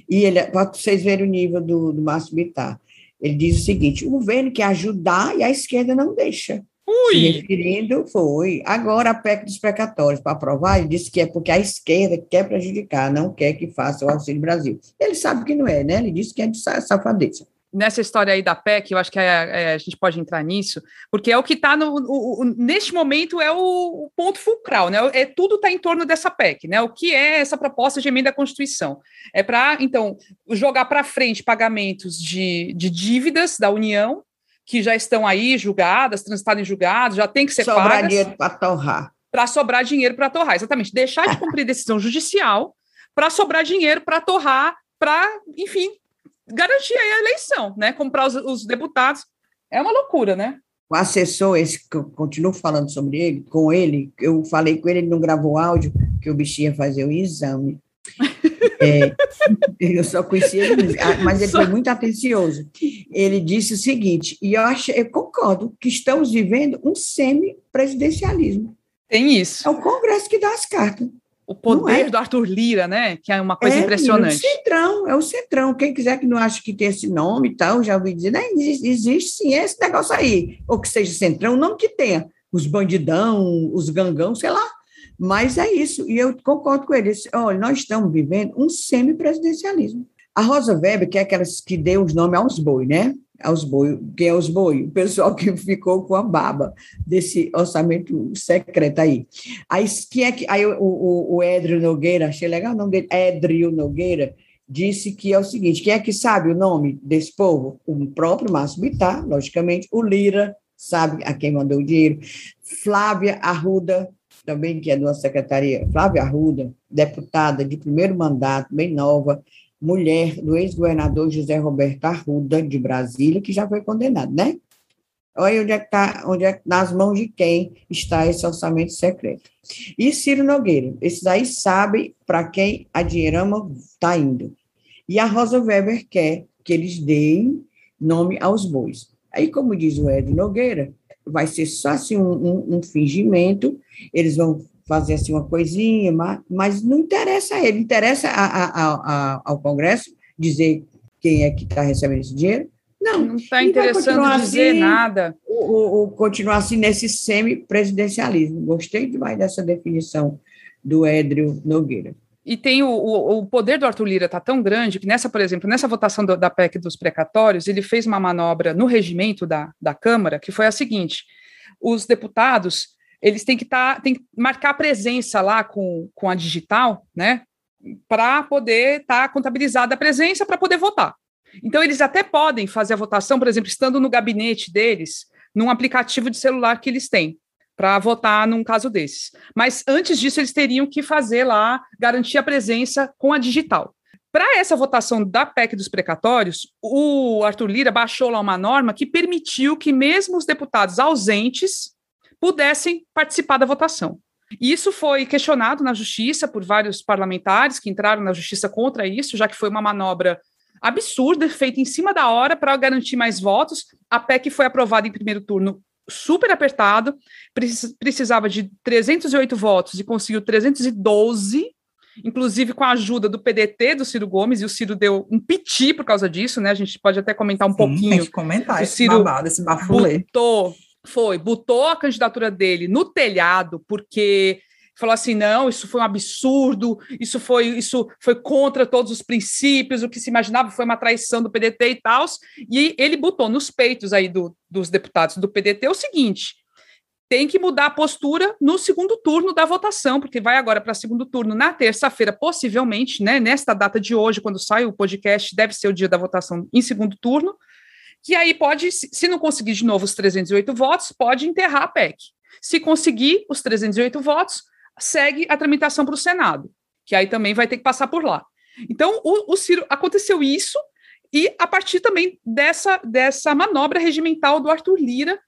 E ele, para vocês verem o nível do, do Márcio Bittar, ele diz o seguinte: o governo quer ajudar e a esquerda não deixa. Ui. Se referindo, foi. Agora, a PEC dos precatórios, para aprovar, ele disse que é porque a esquerda quer prejudicar, não quer que faça o Auxílio Brasil. Ele sabe que não é, né? Ele disse que é de safadeza nessa história aí da PEC, eu acho que é, é, a gente pode entrar nisso, porque é o que está no, o, neste momento é o, o, ponto fulcral, né? É tudo está em torno dessa PEC, né? O que é essa proposta de emenda à Constituição? É para então jogar para frente pagamentos de, de dívidas da União que já estão aí julgadas, transitadas em julgados, já tem que ser sobrar pagas. dinheiro para torrar. Para sobrar dinheiro para torrar, exatamente. Deixar de *laughs* cumprir decisão judicial para sobrar dinheiro para torrar, para, enfim, garantir aí a eleição, né? Comprar os, os deputados. É uma loucura, né? O assessor, esse que eu continuo falando sobre ele, com ele, eu falei com ele, ele não gravou áudio, que o bichinho ia fazer o exame. É, *laughs* eu só conhecia ele, mas ele só... foi muito atencioso. Ele disse o seguinte, e eu, acho, eu concordo, que estamos vivendo um semi-presidencialismo. Tem isso. É o Congresso que dá as cartas. O poder é? do Arthur Lira, né? Que é uma coisa é, impressionante. É o Centrão, é o Centrão. Quem quiser que não ache que tem esse nome e tal, já ouvi dizer, né? existe, existe sim esse negócio aí. Ou que seja Centrão, o nome que tenha. Os bandidão, os gangão, sei lá. Mas é isso, e eu concordo com ele. Olha, nós estamos vivendo um semipresidencialismo. A Rosa Weber, que é aquelas que deu os nomes aos boi, né? Aos boi, quem é os boi? O pessoal que *laughs* ficou com a baba desse orçamento secreto aí. Aí, quem é que, aí o, o, o Edrio Nogueira, achei legal o nome dele, Edrio Nogueira, disse que é o seguinte: quem é que sabe o nome desse povo? O próprio Márcio Bittar, logicamente, o Lira, sabe a quem mandou o dinheiro, Flávia Arruda, também que é da nossa secretaria, Flávia Arruda, deputada de primeiro mandato, bem nova, mulher do ex-governador José Roberto Arruda, de Brasília, que já foi condenado, né? Olha onde é que está, onde é, nas mãos de quem está esse orçamento secreto. E Ciro Nogueira, esses aí sabem para quem a dinheirama está indo. E a Rosa Weber quer que eles deem nome aos bois. Aí, como diz o Ed Nogueira, vai ser só assim um, um, um fingimento, eles vão fazer assim uma coisinha, mas, mas não interessa a ele, interessa a, a, a, ao Congresso dizer quem é que está recebendo esse dinheiro? Não. Não está interessando dizer assim, nada. O, o, continuar assim nesse semi-presidencialismo. Gostei demais dessa definição do Édrio Nogueira. E tem o, o, o, poder do Arthur Lira está tão grande que nessa, por exemplo, nessa votação do, da PEC dos precatórios, ele fez uma manobra no regimento da, da Câmara, que foi a seguinte: os deputados eles têm que estar, tá, tem que marcar presença lá com, com a digital, né? Para poder estar tá contabilizada a presença para poder votar. Então, eles até podem fazer a votação, por exemplo, estando no gabinete deles, num aplicativo de celular que eles têm para votar num caso desses. Mas antes disso, eles teriam que fazer lá, garantir a presença com a digital. Para essa votação da PEC dos precatórios, o Arthur Lira baixou lá uma norma que permitiu que mesmo os deputados ausentes pudessem participar da votação. Isso foi questionado na justiça por vários parlamentares que entraram na justiça contra isso, já que foi uma manobra absurda, feita em cima da hora para garantir mais votos. A PEC foi aprovada em primeiro turno super apertado, precisava de 308 votos e conseguiu 312, inclusive com a ajuda do PDT, do Ciro Gomes, e o Ciro deu um piti por causa disso, né? A gente pode até comentar um Sim, pouquinho. Tem que comentar o esse Ciro babado, esse bafulê. Botou, foi, botou a candidatura dele no telhado, porque falou assim: não, isso foi um absurdo, isso foi, isso foi contra todos os princípios, o que se imaginava foi uma traição do PDT e tal. E ele botou nos peitos aí do, dos deputados do PDT o seguinte: tem que mudar a postura no segundo turno da votação, porque vai agora para segundo turno na terça-feira, possivelmente, né? Nesta data de hoje, quando sai o podcast, deve ser o dia da votação em segundo turno. Que aí pode, se não conseguir de novo os 308 votos, pode enterrar a PEC. Se conseguir os 308 votos, segue a tramitação para o Senado, que aí também vai ter que passar por lá. Então, o, o Ciro aconteceu isso, e a partir também dessa, dessa manobra regimental do Arthur Lira,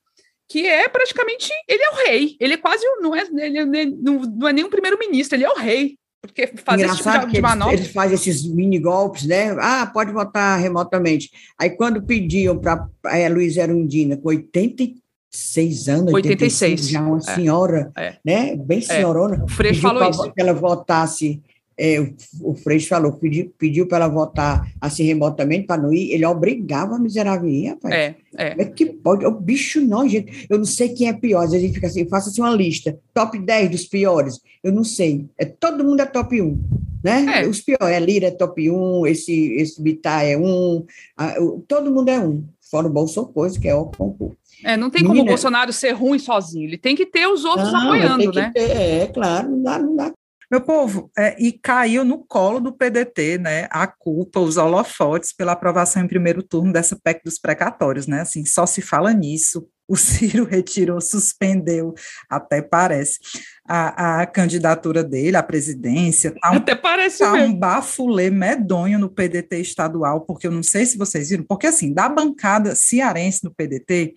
que é praticamente ele é o rei. Ele é quase não é ele é, não, não é nem um primeiro-ministro, ele é o rei. Porque fazer esse tipo de, de manobra. Eles, eles fazem esses mini golpes, né? Ah, pode votar remotamente. Aí quando pediam para a é, Luiz Erundina, com 83 seis anos, 86, já uma é. senhora, é. né? Bem é. senhorona. O Freixo falou isso. Que ela votasse, é, o, o Freixo falou, pediu, pediu para ela votar assim remotamente para não ir, ele obrigava a miserável ir, rapaz. É, é. é que pode, o bicho não, gente. Eu não sei quem é pior. Às vezes a gente fica assim, faça assim uma lista, top 10 dos piores. Eu não sei. É, todo mundo é top 1. Né? É. Os piores, é Lira é top 1, esse, esse Bittar é um, a, todo mundo é um, fora o Bolsonaro, que é o concurso. É, não tem como o Bolsonaro ser ruim sozinho, ele tem que ter os outros não, apoiando, né? Ter, é, claro, não dá, não dá. Meu povo, é, e caiu no colo do PDT, né, a culpa, os holofotes pela aprovação em primeiro turno dessa PEC dos precatórios, né, assim, só se fala nisso, *laughs* o Ciro retirou, suspendeu, até parece, a, a candidatura dele à presidência. Tá um, até parece tá mesmo. um bafulê medonho no PDT estadual, porque eu não sei se vocês viram, porque assim, da bancada cearense no PDT,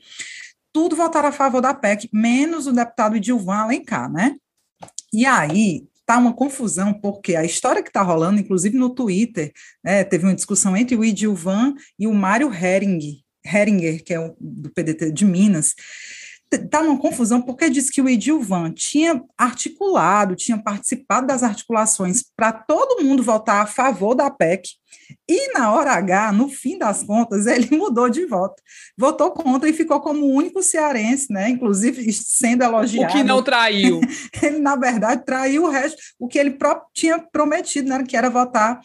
tudo votaram a favor da PEC, menos o deputado Edilvan Alencar, né? E aí, tá uma confusão, porque a história que está rolando, inclusive no Twitter, né, teve uma discussão entre o Idilvan e o Mário Hering, Heringer, que é o, do PDT de Minas, está uma confusão porque diz que o Edilvan tinha articulado, tinha participado das articulações para todo mundo votar a favor da PEC, e na hora H, no fim das contas, *laughs* ele mudou de voto, votou contra e ficou como o único cearense, né? Inclusive sendo elogiado. O que não traiu. *laughs* ele, na verdade, traiu o resto, o que ele tinha prometido, né? Que era votar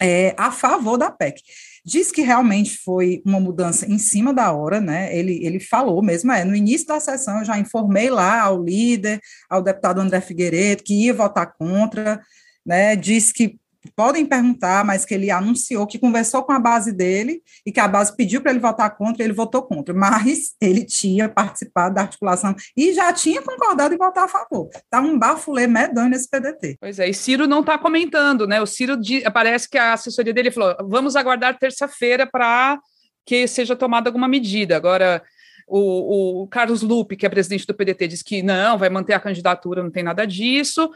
é, a favor da PEC. Diz que realmente foi uma mudança em cima da hora, né? Ele, ele falou mesmo, é, no início da sessão eu já informei lá ao líder, ao deputado André Figueiredo, que ia votar contra, né? Diz que podem perguntar, mas que ele anunciou que conversou com a base dele e que a base pediu para ele votar contra ele votou contra, mas ele tinha participado da articulação e já tinha concordado em votar a favor. Está um bafulê medonho nesse PDT. Pois é, e Ciro não está comentando, né? O Ciro parece que a assessoria dele falou: vamos aguardar terça-feira para que seja tomada alguma medida. Agora O, o, Carlos Lupe, que é presidente do PDT, diz que não, vai manter a candidatura, não tem nada disso.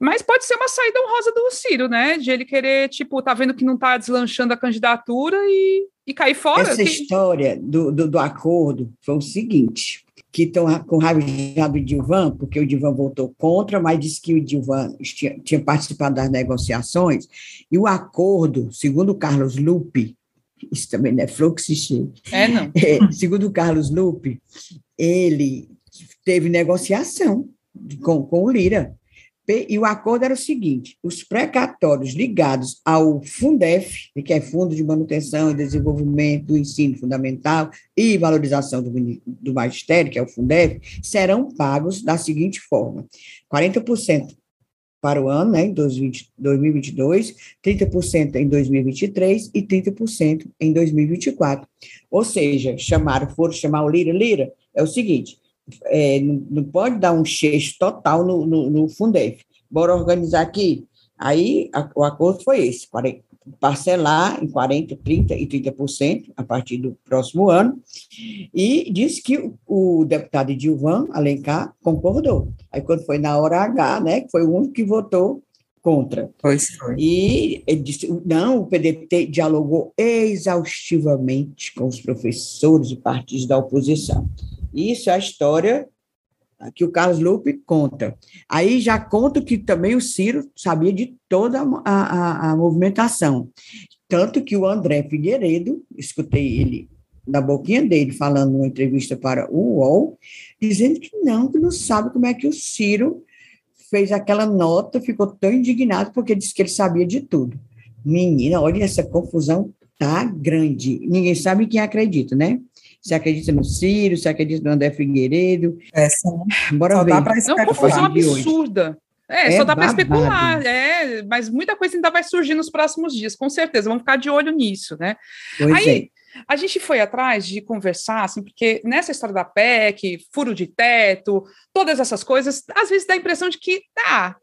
Mas pode ser uma saída honrosa do Ciro, né? De ele querer, tipo, tá vendo que não tá deslanchando a candidatura e, e cair fora. Essa que... história do, do, do acordo foi o seguinte: que estão com raiva do Dilvan, porque o Dilvan votou contra, mas disse que o Dilvan tinha, tinha, participado das negociações, e o acordo, segundo o Carlos Lupe, isso também não é fluxo cheio. É, não. É, segundo Carlos Lupe, ele teve negociação com, com o Lira. E o acordo era o seguinte: os precatórios ligados ao Fundef, que é Fundo de Manutenção e Desenvolvimento do Ensino Fundamental e Valorização do, do Magistério, que é o Fundef, serão pagos da seguinte forma: 40% para o ano, né, em 2022, 30% em 2023 e 30% em 2024. Ou seja, chamaram, foram chamar o Lira, Lira, é o seguinte, é, não, pode dar um cheio total no, no, no Fundef. Bora organizar aqui. Aí a, o acordo foi esse: 40, parcelar em 40%, 30% e 30% a partir do próximo ano. E disse que o, deputado Edilvan Alencar concordou. Aí, quando foi na hora H, né, foi o único que votou contra. Pois foi. E ele disse, não, o PDT dialogou exaustivamente com os professores e partidos da oposição. Isso é a história que o Carlos Lupe conta. Aí já conta que também o Ciro sabia de toda a, a, a movimentação. Tanto que o André Figueiredo, escutei ele da boquinha dele falando numa entrevista para o UOL, dizendo que não, que não sabe como é que o Ciro fez aquela nota, ficou tão indignado porque disse que ele sabia de tudo. Menina, olha essa confusão tá grande. Ninguém sabe quem acredita, né? Se acredita no Ciro, se acredita no André Figueiredo. É, sim. Bora só ver. Dá pra é uma confusão absurda. É, é, só dá para especular, é, mas muita coisa ainda vai surgir nos próximos dias, com certeza. Vamos ficar de olho nisso, né? Pois Aí, é. a gente foi atrás de conversar, assim, porque nessa história da PEC, furo de teto, todas essas coisas, às vezes dá a impressão de que, ah,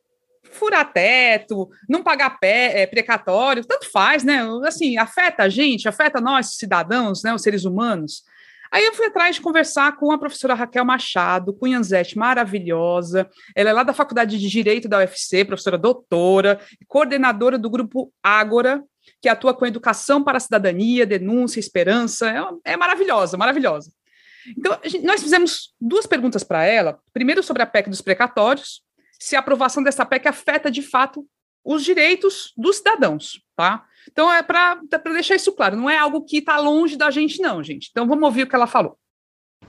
furar teto, não pagar pé, é, precatório, tanto faz, né? Assim, afeta a gente, afeta nós, cidadãos, né, os seres humanos. Aí eu fui atrás de conversar com a professora Raquel Machado, cunhanzete maravilhosa. Ela é lá da Faculdade de Direito da UFC, professora doutora, coordenadora do grupo Ágora, que atua com educação para a cidadania, denúncia, esperança. É, é maravilhosa, maravilhosa. Então, gente, nós fizemos duas perguntas para ela. Primeiro, sobre a PEC dos precatórios, se a aprovação dessa PEC afeta de fato os direitos dos cidadãos, tá? Então é para deixar isso claro, não é algo que está longe da gente, não, gente. Então vamos ouvir o que ela falou.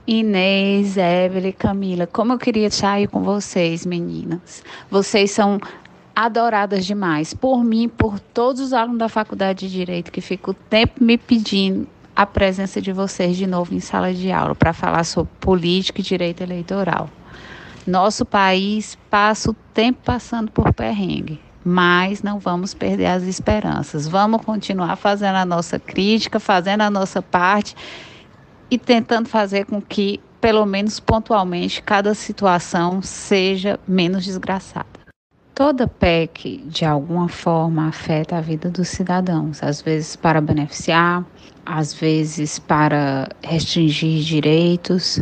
Inês, Evelyn, Camila, como eu queria sair com vocês, meninas. Vocês são adoradas demais. Por mim, por todos os alunos da Faculdade de Direito que ficam o tempo me pedindo a presença de vocês de novo em sala de aula para falar sobre política e direito eleitoral. Nosso país passa o tempo passando por perrengue mas não vamos perder as esperanças. Vamos continuar fazendo a nossa crítica, fazendo a nossa parte e tentando fazer com que, pelo menos pontualmente, cada situação seja menos desgraçada. Toda PEC, de alguma forma, afeta a vida dos cidadãos, às vezes para beneficiar, às vezes para restringir direitos.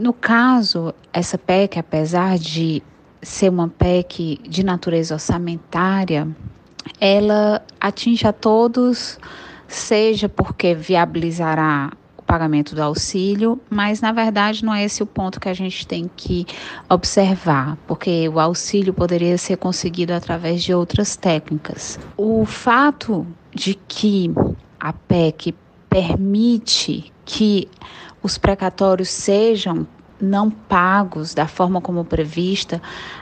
No caso, essa PEC, apesar de ser uma PEC de natureza orçamentária, ela atinge a todos, seja porque viabilizará o pagamento do auxílio, mas na verdade não é esse o ponto que a gente tem que observar, porque o auxílio poderia ser conseguido através de outras técnicas. O fato de que a PEC permite que os precatórios sejam não pagos da forma como prevista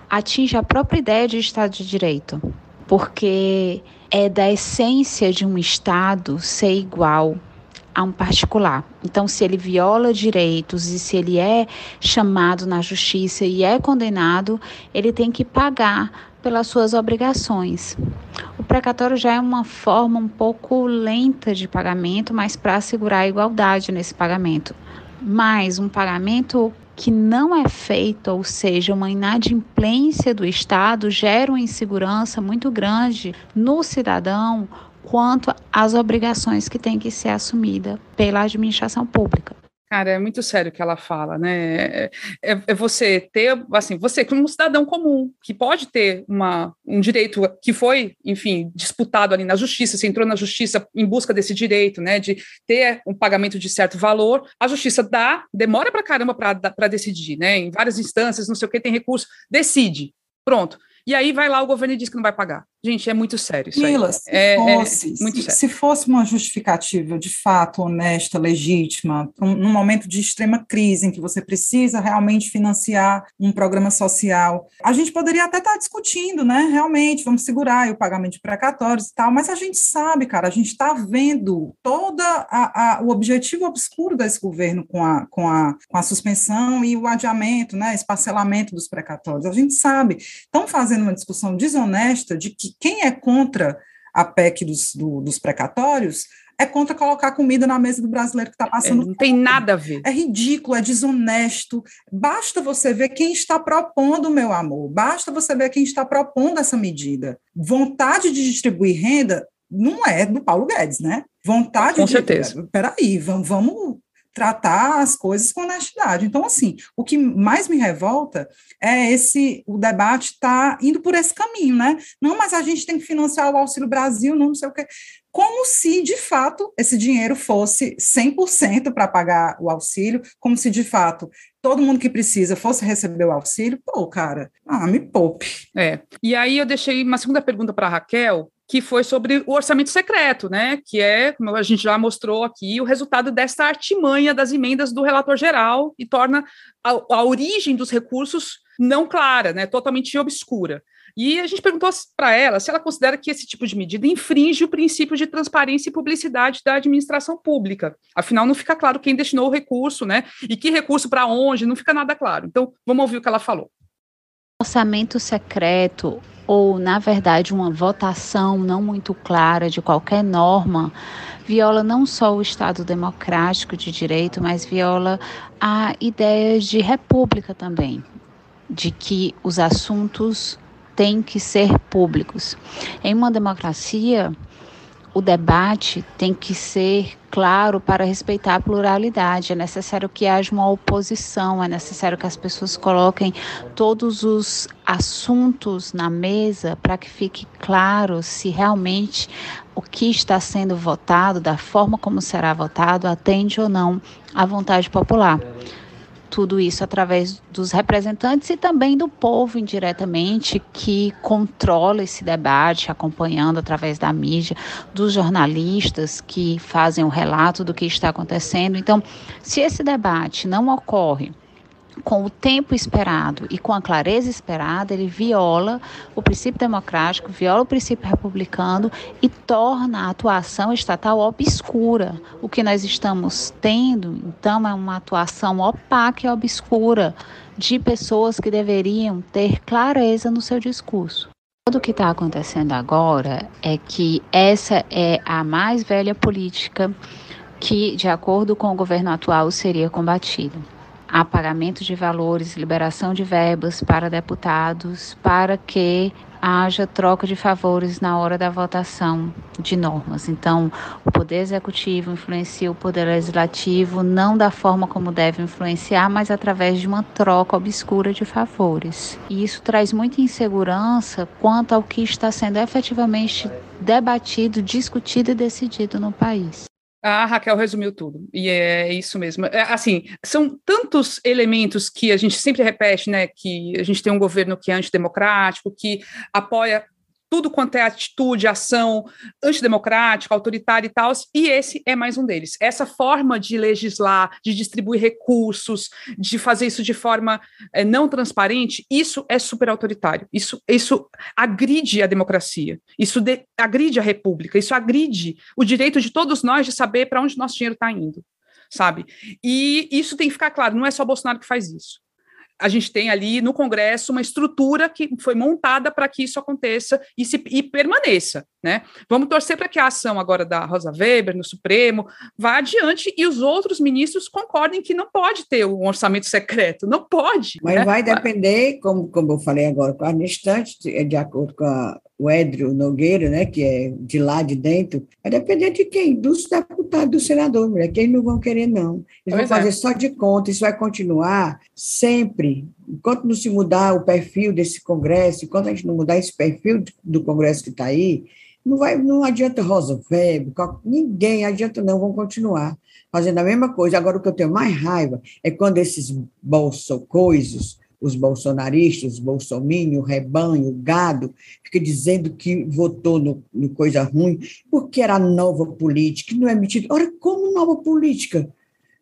atinge a própria ideia de Estado de Direito, porque é da essência de um Estado ser igual a um particular. Então, se ele viola direitos e se ele é chamado na justiça e é condenado, ele tem que pagar pelas suas obrigações. O precatório já é uma forma um pouco lenta de pagamento, mas para assegurar a igualdade nesse pagamento. Mas um pagamento que não é feito, ou seja, uma inadimplência do Estado, gera uma insegurança muito grande no cidadão quanto às obrigações que tem que ser assumida pela administração pública. Cara, é muito sério o que ela fala, né? É, é, é, você ter, assim, você como um cidadão comum, que pode ter uma, um direito que foi, enfim, disputado ali na justiça, você entrou na justiça em busca desse direito, né, de ter um pagamento de certo valor, a justiça dá, demora pra caramba para decidir, né? Em várias instâncias, não sei o que, tem recurso, decide. Pronto. E aí vai lá o governo e diz que não vai pagar. Gente, é muito sério isso Mila, aí. Se, é, é fosse, é se, se fosse uma justificativa de fato honesta, legítima, um, num momento de extrema crise em que você precisa realmente financiar um programa social, a gente poderia até estar discutindo, né? Realmente, vamos segurar o pagamento de precatórios e tal, mas a gente sabe, cara, a gente está vendo todo o objetivo obscuro desse governo com a, com, a, com a suspensão e o adiamento, né? Esse parcelamento dos precatórios. A gente sabe. Estão fazendo uma discussão desonesta de que quem é contra a PEC dos, do, dos precatórios é contra colocar comida na mesa do brasileiro que está passando. É, não tem nada a ver. É ridículo, é desonesto. Basta você ver quem está propondo, meu amor. Basta você ver quem está propondo essa medida. Vontade de distribuir renda não é do Paulo Guedes, né? Vontade Com de. certeza. Peraí, vamos, vamos tratar as coisas com honestidade. Então, assim, o que mais me revolta é esse, o debate está indo por esse caminho, né? Não, mas a gente tem que financiar o Auxílio Brasil, não, sei o quê. Como se, de fato, esse dinheiro fosse 100% para pagar o auxílio, como se, de fato, todo mundo que precisa fosse receber o auxílio. Pô, cara, ah, me poupe. É. E aí eu deixei uma segunda pergunta para Raquel, que foi sobre o orçamento secreto, né? Que é, como a gente já mostrou aqui, o resultado dessa artimanha das emendas do relator geral e torna a, a origem dos recursos não clara, né? Totalmente obscura. E a gente perguntou para ela se ela considera que esse tipo de medida infringe o princípio de transparência e publicidade da administração pública. Afinal, não fica claro quem destinou o recurso, né? E que recurso para onde, não fica nada claro. Então, vamos ouvir o que ela falou. Orçamento secreto ou, na verdade, uma votação não muito clara de qualquer norma, viola não só o Estado democrático de direito, mas viola a ideia de república também, de que os assuntos têm que ser públicos. Em uma democracia, o debate tem que ser claro para respeitar a pluralidade. É necessário que haja uma oposição, é necessário que as pessoas coloquem todos os assuntos na mesa para que fique claro se realmente o que está sendo votado, da forma como será votado, atende ou não à vontade popular tudo isso através dos representantes e também do povo indiretamente que controla esse debate, acompanhando através da mídia, dos jornalistas que fazem o relato do que está acontecendo. Então, se esse debate não ocorre com o tempo esperado e com a clareza esperada, ele viola o princípio democrático, viola o princípio republicano e torna a atuação estatal obscura. O que nós estamos tendo, então, é uma atuação opaca e obscura de pessoas que deveriam ter clareza no seu discurso. Tudo o que está acontecendo agora é que essa é a mais velha política que, de acordo com o governo atual, seria combatida a pagamento de valores, liberação de verbas para deputados, para que haja troca de favores na hora da votação de normas. Então, o Poder Executivo influencia o Poder Legislativo não da forma como deve influenciar, mas através de uma troca obscura de favores. E isso traz muita insegurança quanto ao que está sendo efetivamente debatido, discutido e decidido no país. A Raquel resumiu tudo, e é isso mesmo. É, assim, são tantos elementos que a gente sempre repete, né? Que a gente tem um governo que é antidemocrático, que apoia tudo quanto é atitude, ação antidemocrática, autoritária e tal, e esse é mais um deles. Essa forma de legislar, de distribuir recursos, de fazer isso de forma é, não transparente, isso é super autoritário. Isso, isso agride a democracia, isso de, agride a república, isso agride o direito de todos nós de saber para onde nosso dinheiro está indo, sabe? E isso tem que ficar claro, não é só Bolsonaro que faz isso a gente tem ali no Congresso uma estrutura que foi montada para que isso aconteça e, se, e permaneça. Né? Vamos torcer para que a ação agora da Rosa Weber no Supremo vá adiante e os outros ministros concordem que não pode ter um orçamento secreto, não pode. Mas né? vai depender, como, como eu falei agora, com a instante, de acordo com a o Edrio Nogueira, né, que é de lá de dentro, vai depender de quem? Dos deputados, do senador, mulher, que eles não vão querer, não. Eles pois vão fazer é. só de conta, isso vai continuar sempre. Enquanto não se mudar o perfil desse Congresso, enquanto a gente não mudar esse perfil do Congresso que está aí, não, vai, não adianta Rosa Weber, ninguém adianta não, vão continuar fazendo a mesma coisa. Agora, o que eu tenho mais raiva é quando esses bolsocoisos, os bolsonaristas, os bolsominions, o rebanho, o gado, fica dizendo que votou no, no, coisa ruim, porque era nova política, não é metido. Ora, como nova política?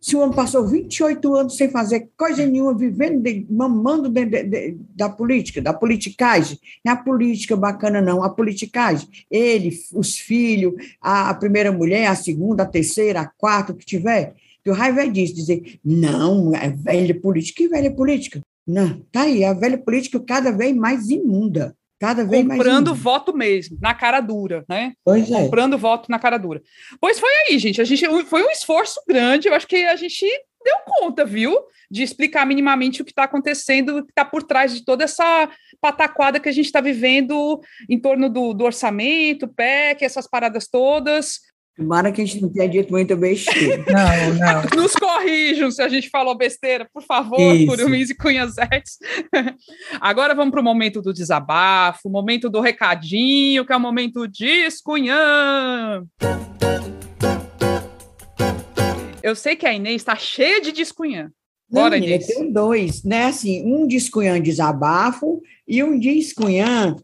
Se o homem passou 28 anos sem fazer coisa nenhuma, vivendo, de, mamando de, de, da política, da politicagem. Não é a política bacana, não, a politicagem. Ele, os filhos, a, a primeira mulher, a segunda, a terceira, a quarta, o que tiver. Que o raiva é disso, dizer, não, é velha política. Que velha política? Não, tá aí, a velha política cada vez mais imunda. Cada vez comprando mais voto mesmo, na cara dura, né? Pois é. Comprando voto na cara dura. Pois foi aí, gente. A gente foi um esforço grande. Eu acho que a gente deu conta, viu? De explicar minimamente o que está acontecendo, o que está por trás de toda essa pataquada que a gente está vivendo em torno do, do orçamento, PEC, essas paradas todas. Tomara que a gente não tenha dito muita besteira. *laughs* Não, não. *laughs* Nos corrijam se a gente falou besteira, por favor, Curumins e Cunhazetes. *laughs* Agora vamos para o momento do desabafo, o momento do recadinho, que é o momento Discunhã. Eu sei que a Inês está cheia de Discunhã. Bora, não, Inês. Eu tenho dois, né? Assim, um Discunhã desabafo e um Discunhã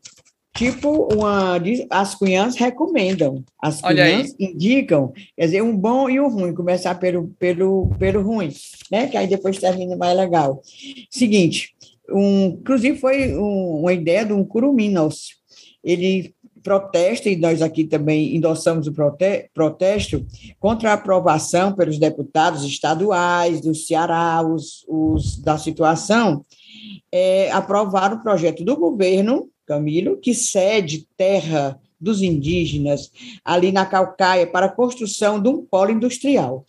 tipo uma as cunhãs recomendam, as cunhãs indicam, quer dizer, um bom e um ruim, começar pelo pelo pelo ruim, né? Que aí depois termina mais legal. Seguinte, um, inclusive foi um, uma ideia de um curuminos. Ele protesta, e nós aqui também endossamos o prote protesto, contra a aprovação pelos deputados estaduais do Ceará, os, os da situação, é, aprovar o projeto do governo Camilo, que cede terra dos indígenas ali na Calcaia para a construção de um polo industrial.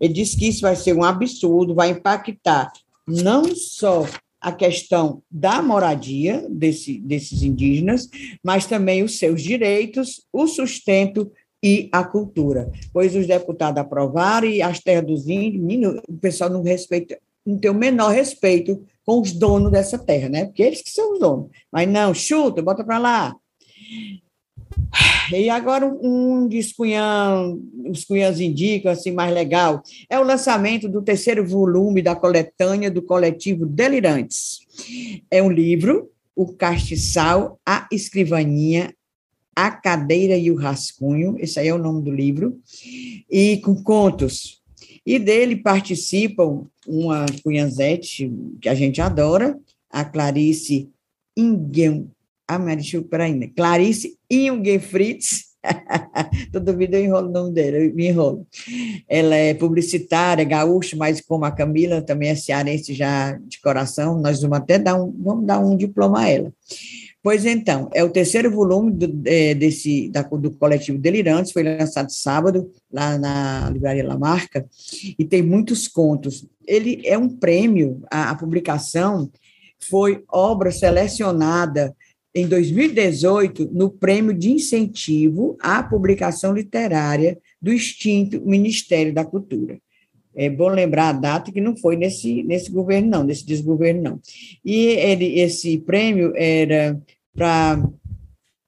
Ele diz que isso vai ser um absurdo, vai impactar não só a questão da moradia desse, desses indígenas, mas também os seus direitos, o sustento e a cultura. Pois os deputados aprovaram e as terras dos índios, o pessoal não respeita, não tem o menor respeito com os donos dessa terra, né? Porque eles que são os donos. Mas não, chuta, bota para lá. E agora um dos cunhãs, os cunhãs indicam, assim, mais legal, é o lançamento do terceiro volume da coletânea do coletivo Delirantes. É um livro, o castiçal, a escrivaninha, a cadeira e o rascunho, esse aí é o nome do livro, e com contos. E dele participam uma cunhazete que a gente adora, a Clarice Ingen, ah, mas deixa eu, peraí, né? Clarice Inge Fritz, *laughs* toda vida eu enrolo o nome dela, eu me enrolo. Ela é publicitária, gaúcha, mas como a Camila também é cearense já de coração, nós vamos até dar um, vamos dar um diploma a ela. Pois então, é o terceiro volume do, é, desse, da, do coletivo Delirantes, foi lançado sábado, lá na Livraria Lamarca, e tem muitos contos. Ele é um prêmio, a, a publicação foi obra selecionada em 2018 no Prêmio de Incentivo à Publicação Literária do extinto Ministério da Cultura. É bom lembrar a data que não foi nesse, nesse governo, não, nesse desgoverno, não. E ele, esse prêmio era para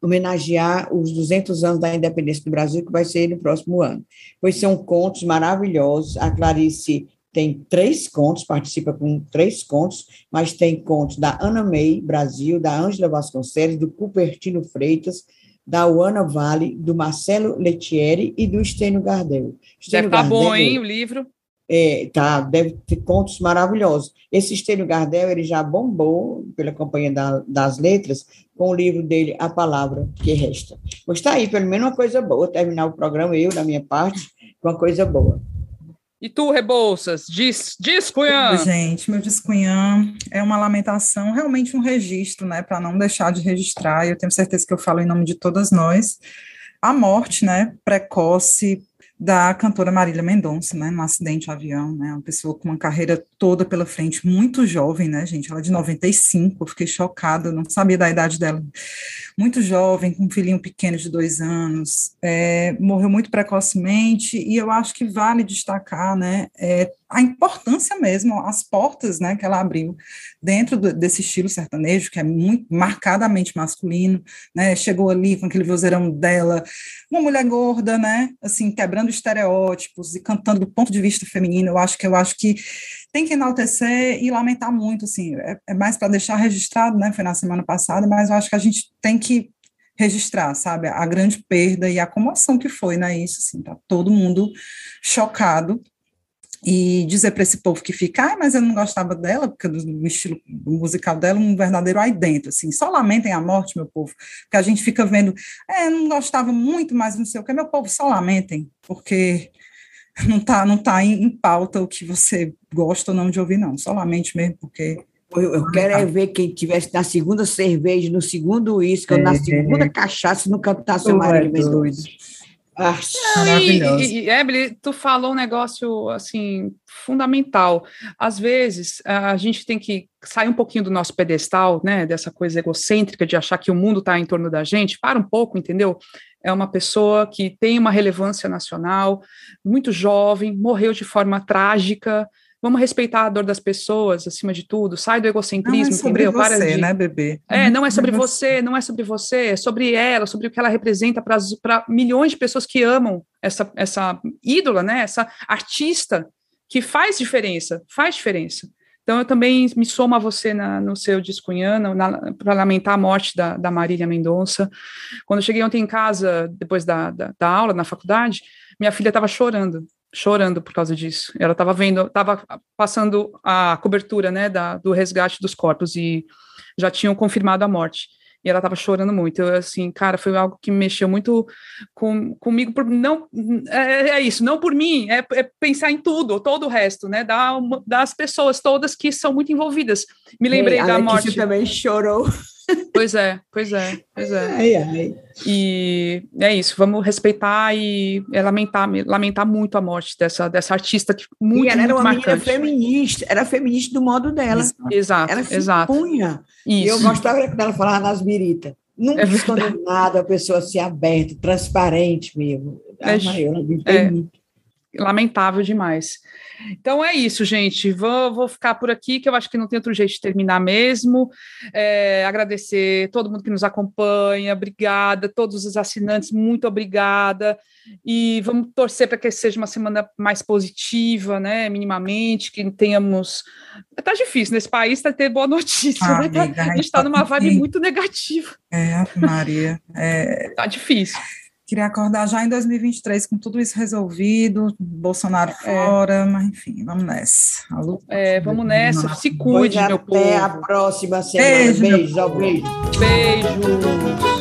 homenagear os 200 anos da independência do Brasil, que vai ser no próximo ano. Pois são contos maravilhosos. A Clarice tem três contos, participa com três contos, mas tem contos da Ana May Brasil, da Ângela Vasconcelos, do Cupertino Freitas, da Uana Vale, do Marcelo Letieri e do Estênio Gardel. Estênio estar tá bom, hein, o livro? É, tá, deve ter contos maravilhosos. Esse Estênio Gardel, ele já bombou pela Companhia da, das Letras com o livro dele, A Palavra que Resta. Mas está aí, pelo menos uma coisa boa, terminar o programa, eu, da minha parte, com uma coisa boa. E tu, Rebouças, diz, diz Cunhã. Gente, meu Discunhã é uma lamentação, realmente um registro, né, para não deixar de registrar, e eu tenho certeza que eu falo em nome de todas nós, a morte, né, precoce, da cantora Marília Mendonça, né, no acidente de avião, né, uma pessoa com uma carreira toda pela frente, muito jovem, né, gente, ela é de 95, eu fiquei chocada, não sabia da idade dela, muito jovem, com um filhinho pequeno de dois anos, é, morreu muito precocemente, e eu acho que vale destacar, né, é, a importância mesmo, as portas, né, que ela abriu dentro do, desse estilo sertanejo, que é muito marcadamente masculino, né, chegou ali com aquele vozeirão dela, uma mulher gorda, né, assim, quebrando estereótipos e cantando do ponto de vista feminino, eu acho que eu acho que tem que enaltecer e lamentar muito, assim, é, é mais para deixar registrado, né, foi na semana passada, mas eu acho que a gente tem que registrar, sabe, a grande perda e a comoção que foi, né, isso, assim, tá todo mundo chocado, e dizer para esse povo que fica, ah, mas eu não gostava dela, porque do estilo musical dela, um verdadeiro aí dentro, assim, só lamentem a morte, meu povo, porque a gente fica vendo, é, não gostava muito, mas não sei o que, meu povo, só lamentem, porque não está não tá em, em, pauta o que você gosta ou não de ouvir, não, só lamente mesmo, porque... Eu, eu quero é ver quem tivesse na segunda cerveja, no segundo uísque, é, ou na segunda é. cachaça, no cantasse o marido é Mendonça. Maravilhoso. E, e, Emily, tu falou um negócio assim fundamental. Às vezes a gente tem que sair um pouquinho do nosso pedestal, né? Dessa coisa egocêntrica de achar que o mundo está em torno da gente. Para um pouco, entendeu? É uma pessoa que tem uma relevância nacional, muito jovem, morreu de forma trágica, Vamos respeitar a dor das pessoas acima de tudo. Sai do egocentrismo, não é sobre entendeu? Você, Para de... né, bebê? É, não é sobre você, não é sobre você, é sobre ela, sobre o que ela representa para milhões de pessoas que amam essa, essa ídola, né? Essa artista que faz diferença, faz diferença. Então, eu também me somo a você na, no seu descunhano para lamentar a morte da, da Marília Mendonça. Quando eu cheguei ontem em casa, depois da, da, da aula na faculdade, minha filha estava chorando chorando por causa disso. Ela estava vendo, estava passando a cobertura, né, da, do resgate dos corpos e já tinham confirmado a morte. E ela estava chorando muito. Eu, assim, cara, foi algo que mexeu muito com, comigo. Por, não, é, é, isso, não por mim, é, é, pensar em tudo, todo o resto, né, da, das pessoas todas que são muito envolvidas. Me lembrei Ei, da morte. também chorou. Pois é, pois é, pois é. Ai, ai. E é isso, vamos respeitar e é lamentar, lamentar muito a morte dessa, dessa artista que muito, e ela era uma marcante. menina feminista, era feminista do modo dela. Exato, ela exato. Punha. Isso. E eu gostava quando ela falava nas biritas. Nunca é nada, a pessoa assim aberta, transparente mesmo. É, é, lamentável demais. Então é isso, gente. Vou, vou, ficar por aqui, que eu acho que não tem outro jeito de terminar mesmo. É, agradecer todo mundo que nos acompanha, obrigada, todos os assinantes, muito obrigada. E vamos torcer para que seja uma semana mais positiva, né? Minimamente, que tenhamos. Tá difícil nesse país tá ter boa notícia, ah, né? Amiga, a gente está numa vibe muito negativa. É, Maria. É... Tá difícil. Queria acordar já em 2023 com tudo isso resolvido, Bolsonaro é. fora, é. mas enfim, vamos nessa. É, vamos nessa, se cuide, meu povo. Até a próxima semana. Beijo, beijo. Beijo. beijo.